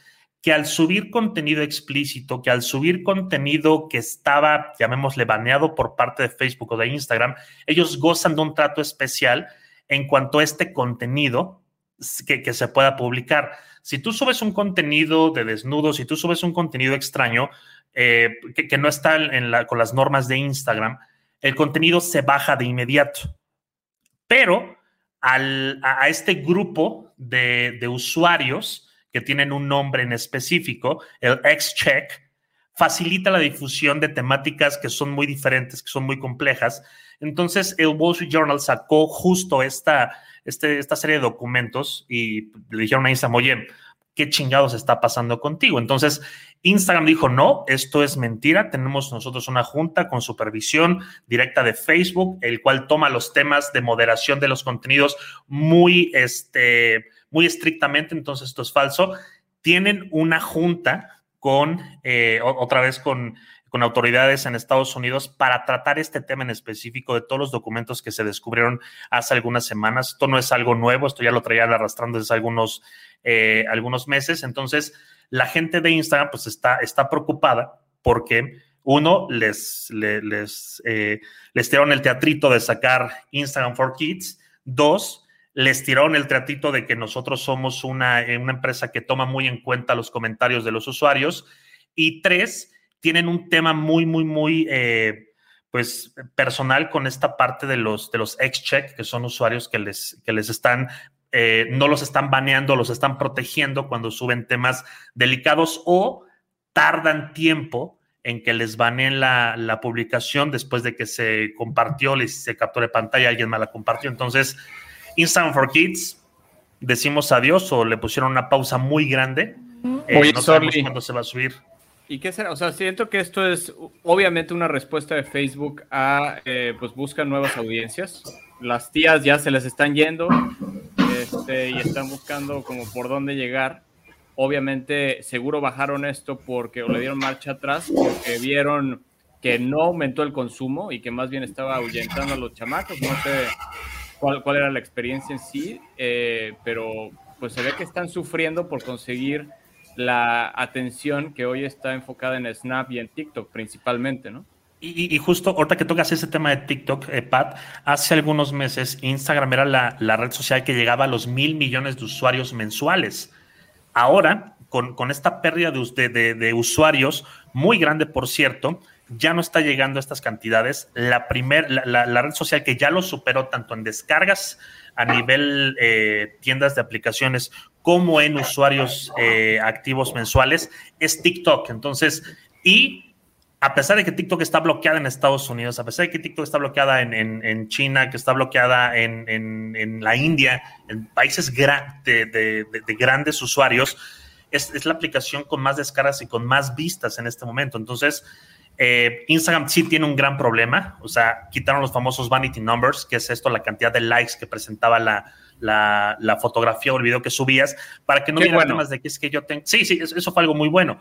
que al subir contenido explícito, que al subir contenido que estaba, llamémosle, baneado por parte de Facebook o de Instagram, ellos gozan de un trato especial en cuanto a este contenido que, que se pueda publicar. Si tú subes un contenido de desnudo, si tú subes un contenido extraño, eh, que, no está en la, con las normas de Instagram, el contenido se baja de inmediato. Pero al, a, a, este grupo de, de, usuarios que tienen un nombre en específico, el X-Check, facilita la difusión de temáticas que son muy diferentes, que son muy complejas. Entonces, el Wall Street Journal sacó justo esta, este, esta serie de documentos y le dijeron a Instagram, oye, qué chingados está pasando contigo. Entonces, Instagram dijo, no, esto es mentira, tenemos nosotros una junta con supervisión directa de Facebook, el cual toma los temas de moderación de los contenidos muy, este, muy estrictamente, entonces esto es falso. Tienen una junta con, eh, otra vez con con autoridades en Estados Unidos para tratar este tema en específico de todos los documentos que se descubrieron hace algunas semanas. Esto no es algo nuevo, esto ya lo traían arrastrando desde algunos, eh, algunos meses. Entonces, la gente de Instagram pues está, está preocupada porque uno, les, les, eh, les, tiraron el teatrito de sacar Instagram for Kids. Dos, les tiraron el teatrito de que nosotros somos una, una empresa que toma muy en cuenta los comentarios de los usuarios. Y tres, tienen un tema muy, muy, muy, eh, pues, personal con esta parte de los, de los ex-check, que son usuarios que les, que les están, eh, no los están baneando, los están protegiendo cuando suben temas delicados o tardan tiempo en que les baneen la, la publicación después de que se compartió, les, se capture pantalla, alguien más la compartió. Entonces, Instagram for Kids, decimos adiós o le pusieron una pausa muy grande. Eh, no sabemos cuándo se va a subir. ¿Y qué será? O sea, siento que esto es obviamente una respuesta de Facebook a, eh, pues buscan nuevas audiencias. Las tías ya se les están yendo este, y están buscando como por dónde llegar. Obviamente, seguro bajaron esto porque o le dieron marcha atrás, porque vieron que no aumentó el consumo y que más bien estaba ahuyentando a los chamacos. No sé cuál, cuál era la experiencia en sí, eh, pero pues se ve que están sufriendo por conseguir la atención que hoy está enfocada en Snap y en TikTok principalmente, ¿no? Y, justo ahorita que tocas ese tema de TikTok, eh, Pat, hace algunos meses Instagram era la, red social que llegaba a los mil millones de usuarios mensuales. Ahora, con, esta pérdida de, de, usuarios, muy grande por cierto, ya no está llegando a estas cantidades. La, primer, la, red social que ya lo superó tanto en descargas a nivel eh, tiendas de aplicaciones como en usuarios eh, activos mensuales es TikTok. Entonces, y a pesar de que TikTok está bloqueada en Estados Unidos, a pesar de que TikTok está bloqueada en, China, que está bloqueada en, la India, en países de, grandes usuarios, es, la aplicación con más descargas y con más vistas en este momento. Entonces, eh, Instagram sí tiene un gran problema, o sea, quitaron los famosos vanity numbers, que es esto, la cantidad de likes que presentaba la, la, fotografía o el video que subías para que no hubiera temas de que es que yo tengo. Sí, sí, eso fue algo muy bueno.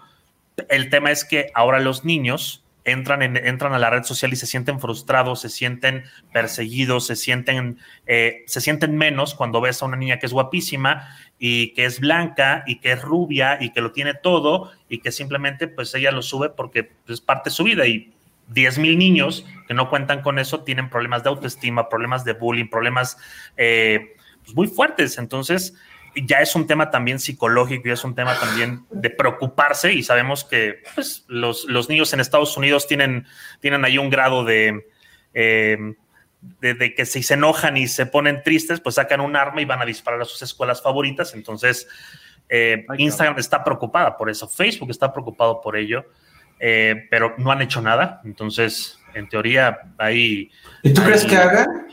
El tema es que ahora los niños entran, en, entran a la red social y se sienten frustrados, se sienten perseguidos, se sienten, eh, se sienten menos cuando ves a una niña que es guapísima y que es blanca y que es rubia y que lo tiene todo y que simplemente pues ella lo sube porque es parte de su vida y 10 mil niños que no cuentan con eso tienen problemas de autoestima, problemas de bullying, problemas eh, pues, muy fuertes. Entonces, ya es un tema también psicológico y es un tema también de preocuparse y sabemos que pues, los, niños en Estados Unidos tienen, tienen ahí un grado de, eh, de, que si se enojan y se ponen tristes, pues sacan un arma y van a disparar a sus escuelas favoritas. Entonces, eh, Instagram está preocupada por eso, Facebook está preocupado por ello, eh, pero no han hecho nada. Entonces, en teoría, ahí... ¿Y tú crees que hagan?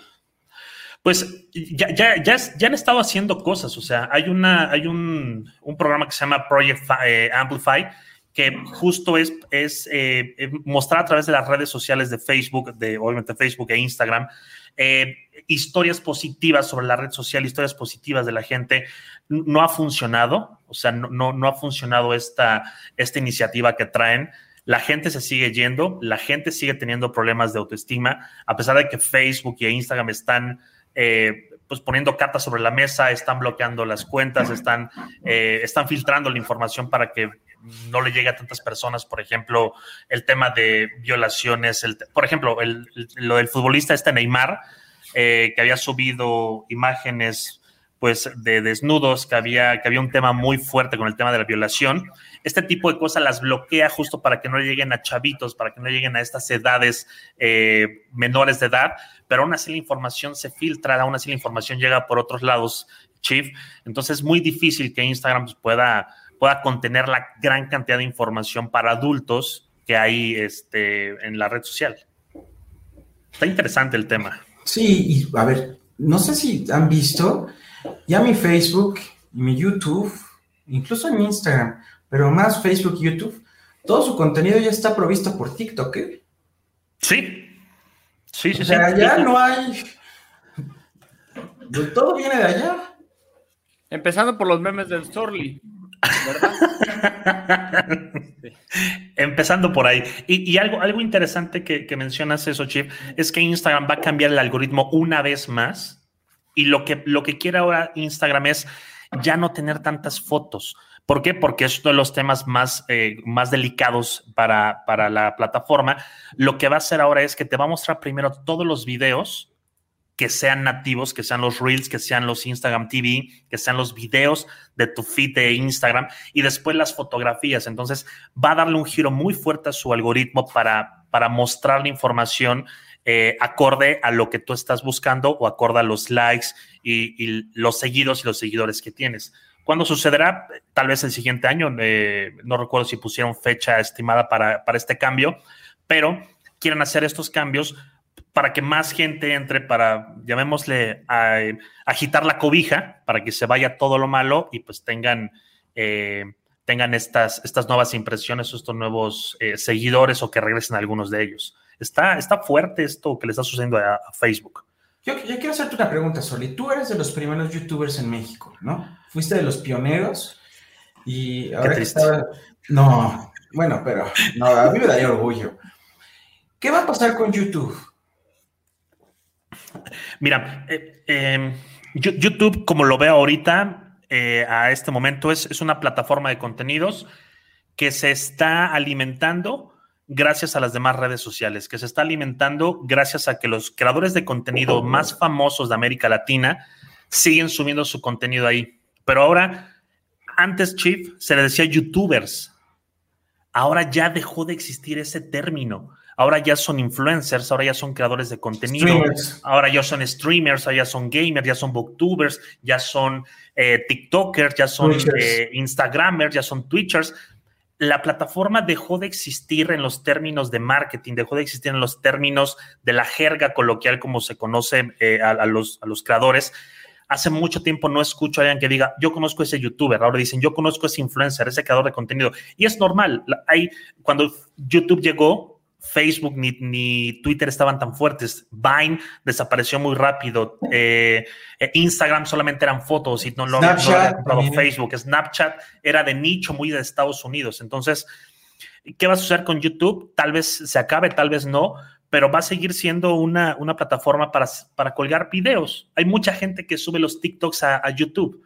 Pues ya, ya, ya, han estado haciendo cosas, o sea, hay, una, hay un, programa que se llama Project eh, Amplify, que justo es, es eh, eh, mostrar a través de las redes sociales de Facebook, de obviamente Facebook e Instagram, historias positivas sobre la red social, historias positivas de la gente. No ha funcionado, o sea, no, no, no ha funcionado esta, esta iniciativa que traen la gente se sigue yendo, la gente sigue teniendo problemas de autoestima, a pesar de que Facebook e Instagram están eh, pues poniendo cartas sobre la mesa, están bloqueando las cuentas, están, eh, están filtrando la información para que no le llegue a tantas personas, por ejemplo, el tema de violaciones, el, por ejemplo, el, lo del futbolista este Neymar, eh, que había subido imágenes pues de desnudos, que había, que había un tema muy fuerte con el tema de la violación. Este tipo de cosas las bloquea justo para que no lleguen a chavitos, para que no lleguen a estas edades menores de edad, pero aún así la información se filtra, aún así la información llega por otros lados, Chief. Entonces es muy difícil que Instagram pueda, pueda contener la gran cantidad de información para adultos que hay este, en la red social. Está interesante el tema. Sí, y a ver, no sé si han visto, ya mi Facebook, mi YouTube, incluso en Instagram, pero más Facebook y YouTube, todo su contenido ya está provisto por TikTok, ¿eh? Sí. Sí, sí, O sea, sí. ya no hay. Todo viene de allá. Empezando por los memes del Sorly, ¿verdad? Empezando por ahí. Y, y algo, algo interesante que, que mencionas eso, Chip, es que Instagram va a cambiar el algoritmo una vez más. Y lo que, lo que quiere ahora Instagram es ya no tener tantas fotos. ¿Por qué? Porque es uno de los temas más, eh, más delicados para, para la plataforma. Lo que va a hacer ahora es que te va a mostrar primero todos los videos que sean nativos, que sean los Reels, que sean los Instagram TV, que sean los videos de tu feed de Instagram y después las fotografías. Entonces va a darle un giro muy fuerte a su algoritmo para, para mostrar la información eh, acorde a lo que tú estás buscando o acorde a los likes y, y los seguidos y los seguidores que tienes. ¿Cuándo sucederá? Tal vez el siguiente año. Eh, no recuerdo si pusieron fecha estimada para, para este cambio, pero quieren hacer estos cambios para que más gente entre, para, llamémosle, a, agitar la cobija, para que se vaya todo lo malo y pues tengan, eh, tengan estas, estas nuevas impresiones, estos nuevos eh, seguidores o que regresen algunos de ellos. Está, está fuerte esto que le está sucediendo a, a Facebook. Yo, yo, quiero hacerte una pregunta, Soli. Tú eres de los primeros youtubers en México, ¿no? Fuiste de los pioneros y ahora que estaba... No, bueno, pero no, a mí me daría orgullo. ¿Qué va a pasar con YouTube? Mira, eh, eh, YouTube, como lo veo ahorita, eh, a este momento, es, es, una plataforma de contenidos que se está alimentando gracias a las demás redes sociales, que se está alimentando gracias a que los creadores de contenido más famosos de América Latina siguen subiendo su contenido ahí. Pero ahora, antes, Chief, se le decía youtubers. Ahora ya dejó de existir ese término ahora ya son influencers, ahora ya son creadores de contenido, streamers. ahora ya son streamers, ahora ya son gamers, ya son booktubers, ya son eh, TikTokers, ya son eh, Instagramers, ya son Twitchers. La plataforma dejó de existir en los términos de marketing, dejó de existir en los términos de la jerga coloquial como se conoce eh, a, los, a los creadores. Hace mucho tiempo no escucho a alguien que diga, yo conozco a ese youtuber. Ahora dicen, yo conozco a ese influencer, ese creador de contenido. Y es normal. Hay, cuando YouTube llegó, Facebook ni, ni, Twitter estaban tan fuertes. Vine desapareció muy rápido. Eh, Instagram solamente eran fotos y no lo había comprado Facebook. Snapchat era de nicho, muy de Estados Unidos. Entonces, ¿qué va a suceder con YouTube? Tal vez se acabe, tal vez no, pero va a seguir siendo una, una plataforma para, para colgar videos. Hay mucha gente que sube los TikToks a, a YouTube,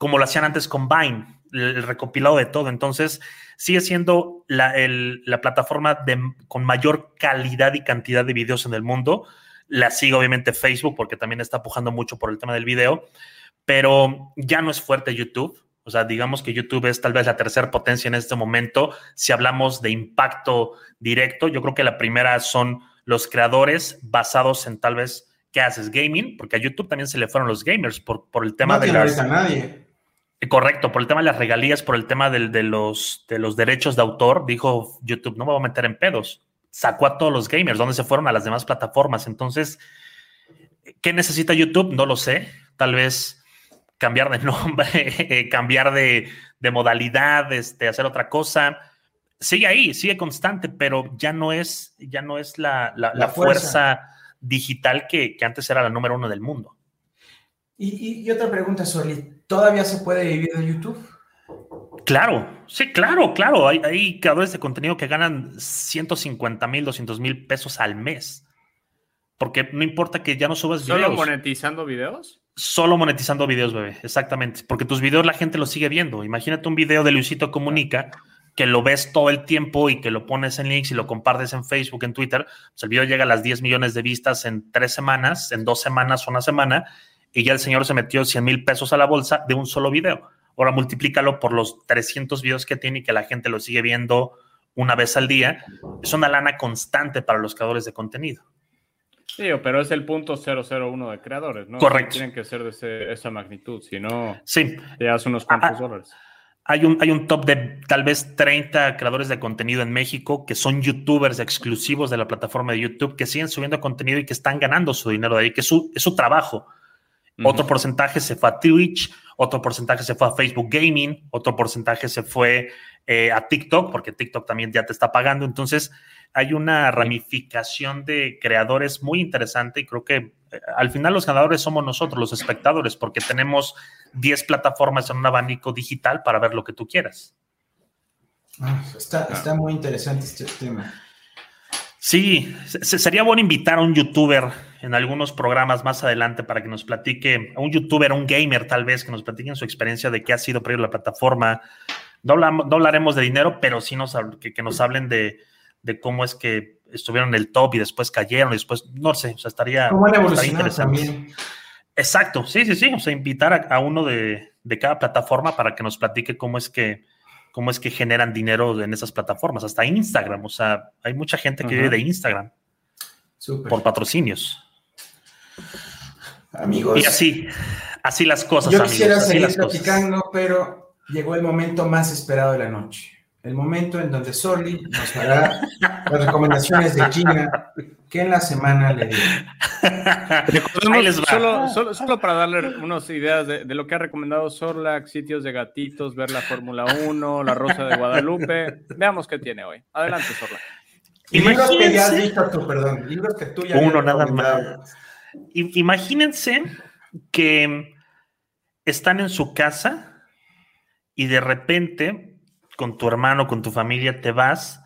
como lo hacían antes con Vine el recopilado de todo. Entonces, sigue siendo la, el, la plataforma de, con mayor calidad y cantidad de videos en el mundo. La sigue obviamente Facebook porque también está pujando mucho por el tema del video, pero ya no es fuerte YouTube. O sea, digamos que YouTube es tal vez la tercera potencia en este momento. Si hablamos de impacto directo, yo creo que la primera son los creadores basados en tal vez qué haces gaming, porque a YouTube también se le fueron los gamers por, por el tema no de las... A nadie. Correcto, por el tema de las regalías, por el tema del, de, los, de los derechos de autor, dijo YouTube, no me voy a meter en pedos. Sacó a todos los gamers, ¿dónde se fueron a las demás plataformas? Entonces, ¿qué necesita YouTube? No lo sé. Tal vez cambiar de nombre, cambiar de, de modalidad, este, hacer otra cosa. Sigue ahí, sigue constante, pero ya no es, ya no es la, la, la, la fuerza. fuerza, digital que, que antes era la número uno del mundo. Y, y, y, otra pregunta, Soli, ¿todavía se puede vivir de YouTube? Claro, sí, claro, claro. Hay, hay creadores de contenido que ganan 150 mil, 200 mil pesos al mes. Porque no importa que ya no subas ¿Solo videos. ¿Solo monetizando videos? Solo monetizando videos, bebé, exactamente. Porque tus videos la gente los sigue viendo. Imagínate un video de Luisito Comunica que lo ves todo el tiempo y que lo pones en links y lo compartes en Facebook, en Twitter. Pues el video llega a las 10 millones de vistas en tres semanas, en dos semanas o una semana y ya el señor se metió 100 mil pesos a la bolsa de un solo video. Ahora multiplícalo por los 300 videos que tiene y que la gente lo sigue viendo una vez al día. Es una lana constante para los creadores de contenido. Sí, pero es el punto 001 de creadores, ¿no? Correcto. Tienen que ser de ese, esa magnitud, si no, sí. te das unos cuantos ah, dólares. Hay un, hay un top de tal vez 30 creadores de contenido en México que son youtubers exclusivos de la plataforma de YouTube que siguen subiendo contenido y que están ganando su dinero de ahí, que es su, es su trabajo Otro porcentaje se fue a Twitch, otro porcentaje se fue a Facebook Gaming, otro porcentaje se fue eh, a TikTok, porque TikTok también ya te está pagando. Entonces, hay una ramificación de creadores muy interesante y creo que eh, al final los ganadores somos nosotros, los espectadores, porque tenemos 10 plataformas en un abanico digital para ver lo que tú quieras. Ah, está, está muy interesante este tema. Sí, se- sería bueno invitar a un youtuber en algunos programas más adelante para que nos platique, a un youtuber, un gamer tal vez, que nos platiquen su experiencia de qué ha sido ellos la plataforma. No, hablamos- no hablaremos de dinero, pero sí nos, que, que nos hablen de, de cómo es que estuvieron en el top y después cayeron y después, no sé, o sea, estaría, ¿Cómo han estaría evolucionado interesante. también? Exacto, sí, sí, sí, o sea, invitar a, a uno de, de cada plataforma para que nos platique cómo es que cómo es que generan dinero en esas plataformas, hasta Instagram, o sea, hay mucha gente que Ajá. vive de Instagram por patrocinios. Amigos, Y así, así las cosas, yo amigos. quisiera seguir platicando, pero llegó el momento más esperado de la noche. El momento en donde Soli nos hará las recomendaciones de China que en la semana le dio. Va. Solo, solo, solo para darle unas ideas de, de lo que ha recomendado Sorlac, sitios de gatitos, ver la Fórmula 1, la Rosa de Guadalupe. Veamos qué tiene hoy. Adelante, Sorlac. Y libros que ya has Imagínense- visto tú, perdón. Libros que tú ya Uno nada más. Imagínense que están en su casa y de repente con tu hermano, con tu familia te vas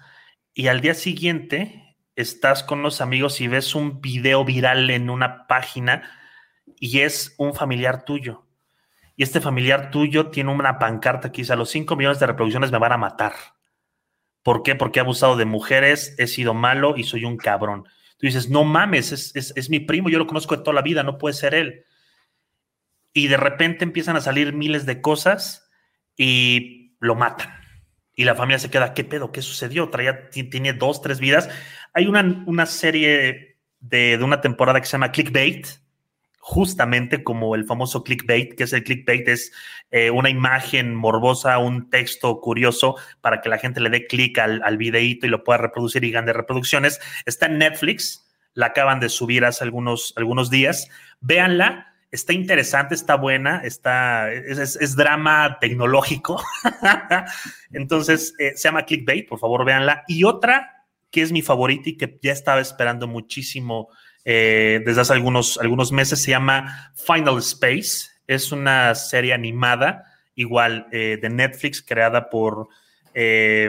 y al día siguiente estás con los amigos y ves un video viral en una página y es un familiar tuyo. Y este familiar tuyo tiene una pancarta que dice, a los 5 millones de reproducciones me van a matar. ¿Por qué? Porque he abusado de mujeres, he sido malo y soy un cabrón. Tú dices, no mames, es, es- mi primo, yo lo conozco de toda la vida, no puede ser él. Y de repente empiezan a salir miles de cosas y lo matan. Y la familia se queda, ¿qué pedo? ¿Qué sucedió? Traía, ti- tiene dos, tres vidas. Hay una, una serie de, de una temporada que se llama Clickbait, justamente como el famoso clickbait, que es el clickbait, es eh, una imagen morbosa, un texto curioso para que la gente le dé clic al, al videíto y lo pueda reproducir y gane reproducciones. Está en Netflix, la acaban de subir hace algunos, algunos días. Véanla, está interesante, está buena, está, es, drama tecnológico. Entonces, eh, se llama Clickbait, por favor, véanla. Y otra que es mi favorita y que ya estaba esperando muchísimo eh, desde hace algunos, algunos meses, se llama Final Space. Es una serie animada, igual eh, de Netflix, creada por... eh,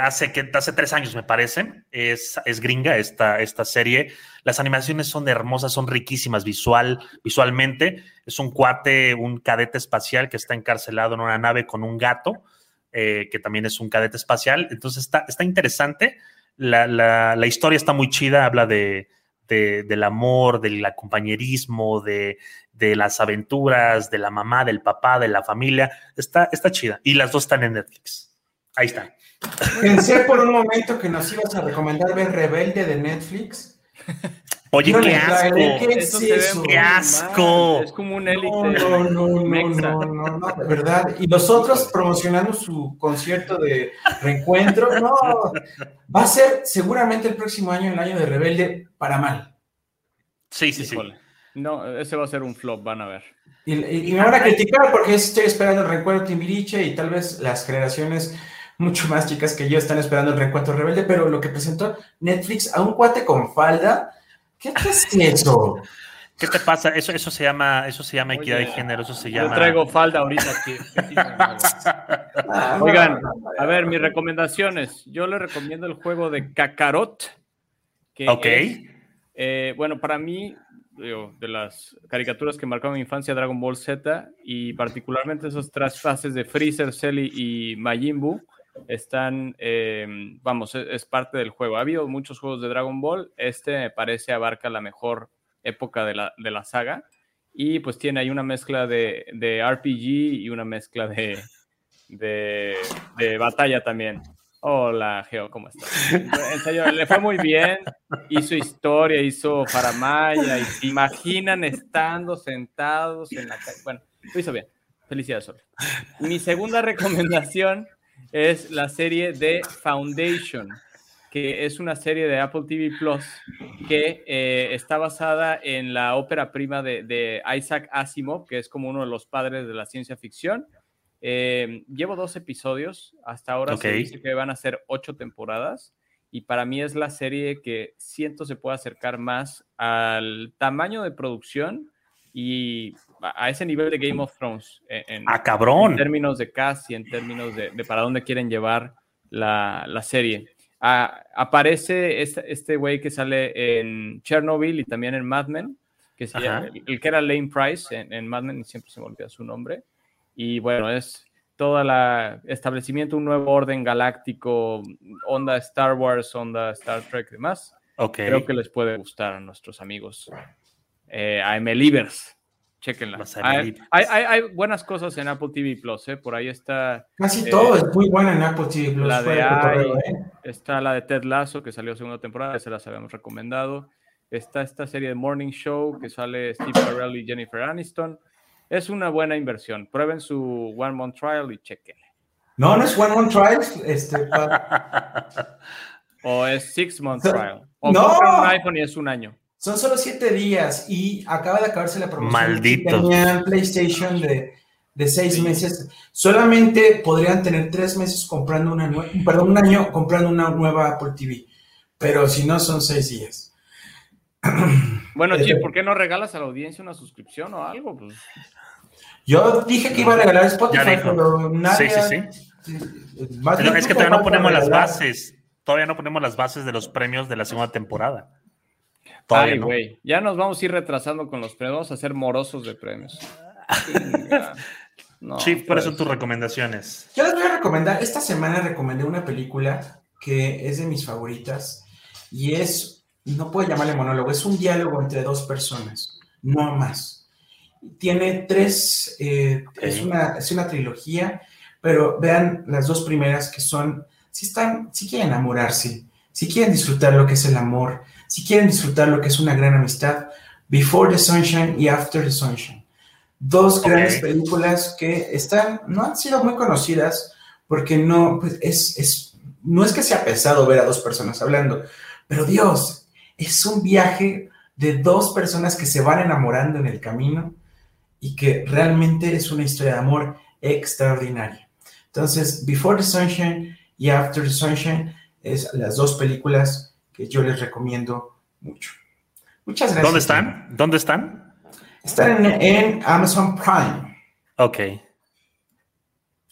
hace, hace tres años, me parece. Es, es gringa esta, esta serie. Las animaciones son hermosas, son riquísimas visual, visualmente. Es un cuate, un cadete espacial que está encarcelado en una nave con un gato, que también es un cadete espacial. Entonces está, está interesante. La, la- la historia está muy chida, habla de, de- del amor, del compañerismo, de, de las aventuras, de la mamá, del papá, de la familia. Está, está chida. Y las dos están en Netflix. Ahí están. Pensé por un momento que nos ibas a recomendar ver Rebelde de Netflix. Oye, qué asco. ¿Qué es eso? ¡Qué asco! Es como un élite. No, no, no, no, no, no, no, de verdad. Y los otros promocionando su concierto de reencuentro. No, va a ser seguramente el próximo año, el año de Rebelde, para mal. Sí, sí, sí. Híjole. No, ese va a ser un flop, van a ver. Y, y- y me van a criticar porque estoy esperando el reencuentro Timbiriche y tal vez las generaciones mucho más chicas que yo están esperando el reencuentro rebelde, pero lo que presentó Netflix a un cuate con falda, ¿qué, qué es eso? ¿Qué te pasa? Eso, eso se llama, eso se llama equidad Oye, de género, eso se Yo llama. traigo falda ahorita aquí. Oigan, a ver, mis recomendaciones. Yo les recomiendo el juego de Kakarot. Que Ok. es, eh, bueno, para mí, digo, de las caricaturas que marcaron mi infancia, Dragon Ball Z, y particularmente esas tres fases de Freezer, Cell y Majin Buu, están, eh, vamos, es, es parte del juego. Ha habido muchos juegos de Dragon Ball. Este me parece abarca la mejor época de la, de la saga. Y pues tiene ahí una mezcla de, de RPG y una mezcla de, de, de batalla también. Hola, Geo, ¿cómo estás? En serio, le fue muy bien. Hizo historia, hizo Faramaya. Y se imaginan estando sentados en la calle. Bueno, lo hizo bien. Felicidades, Sol. Mi segunda recomendación es la serie de Foundation. que es una serie de Apple TV Plus que eh, está basada en la ópera prima de, de, Isaac Asimov, que es como uno de los padres de la ciencia ficción. Eh, llevo dos episodios, hasta ahora okay. se dice que van a ser ocho temporadas y para mí es la serie que siento se puede acercar más al tamaño de producción y a ese nivel de Game of Thrones. En, ¡Ah, cabrón! En términos de cast y en términos de, de para dónde quieren llevar la, la serie. Ah, aparece este güey este que sale en Chernobyl y también en Mad Men, que se llama, el, el, que era Lane Price en, en, Mad Men, y siempre se me olvida su nombre. Y bueno, es todo el establecimiento, un nuevo orden galáctico, onda Star Wars, onda Star Trek y demás. Okay. Creo que les puede gustar a nuestros amigos, eh, a. Chequenla. Hay, hay, hay, hay, buenas cosas en Apple TV Plus, ¿eh? Por ahí está. Casi eh, todo es muy bueno en Apple TV Plus. La de ¿eh? Está la de Ted Lasso, que salió segunda temporada, se las habíamos recomendado. Está esta serie de Morning Show, que sale Steve Carell y Jennifer Aniston. Es una buena inversión. Prueben su One Month Trial y chequenle. No, no es One Month Trial. Este, o es Six Month Trial. O no. un iPhone y es un año. Son solo siete días y acaba de acabarse la promoción. Maldito. Tenían PlayStation de, de seis sí. meses. Solamente podrían tener tres meses comprando una nueva, perdón, un año comprando una nueva Apple TV. Pero si no, son seis días. Bueno, Chip, ¿por qué no regalas a la audiencia una suscripción o algo? Pues... Yo dije que iba a regalar Spotify, pero nadie. Sí, sí, sí. Pero es que todavía no ponemos las bases. Todavía no ponemos las bases de los premios de la segunda temporada. Todavía Ay, güey. No. Ya nos vamos a ir retrasando con los premios. Vamos a ser morosos de premios. no, sí, por eso tus recomendaciones. Yo les voy a recomendar. Esta semana recomendé una película que es de mis favoritas y es, no puedo llamarle monólogo, es un diálogo entre dos personas, no más. Tiene tres, eh, okay. es, una, es una trilogía, pero vean las dos primeras que son, si están, si quieren enamorarse, si quieren disfrutar lo que es el amor, si quieren disfrutar lo que es una gran amistad, Before the Sunshine y After the Sunshine. Dos okay. grandes películas que están, no han sido muy conocidas porque no, pues es, es, no es que sea pesado ver a dos personas hablando, pero Dios, es un viaje de dos personas que se van enamorando en el camino y que realmente es una historia de amor extraordinaria. Entonces, Before the Sunshine y After the Sunshine es las dos películas que yo les recomiendo mucho. Muchas gracias. ¿Dónde están? ¿Dónde están? Están en, en Amazon Prime. Ok.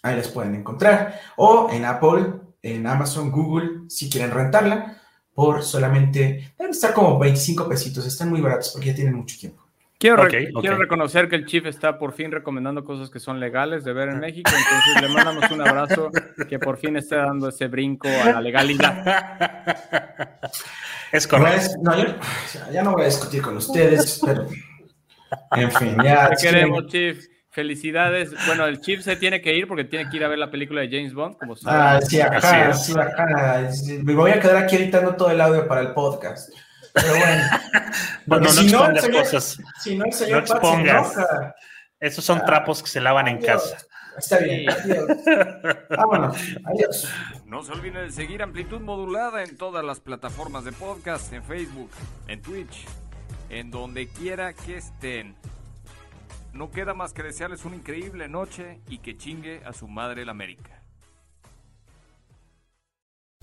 Ahí las pueden encontrar. O en Apple, en Amazon, Google, si quieren rentarla, por solamente, deben estar como 25 pesitos. Están muy baratos porque ya tienen mucho tiempo. Quiero, okay, okay. quiero, reconocer que el Chief está por fin recomendando cosas que son legales de ver en México, entonces le mandamos un abrazo que por fin esté dando ese brinco a la legalidad. Es correcto. No, yo, ya no voy a discutir con ustedes, pero en fin, ya. Te queremos, Chief. Felicidades. Bueno, el Chief se tiene que ir porque tiene que ir a ver la película de James Bond, como Ah, sí, acá, sí, acá. Me voy a quedar aquí editando todo el audio para el podcast. Pero bueno. bueno, no, si no no, señor, cosas. Si no, el señor no expongas. Esos son ah, trapos que se lavan en casa. Está bien. Adiós. Vámonos. Adiós. No se olviden de seguir Amplitud Modulada en todas las plataformas de podcast, en Facebook, en Twitch, en donde quiera que estén. No queda más que desearles una increíble noche y que chingue a su madre la América.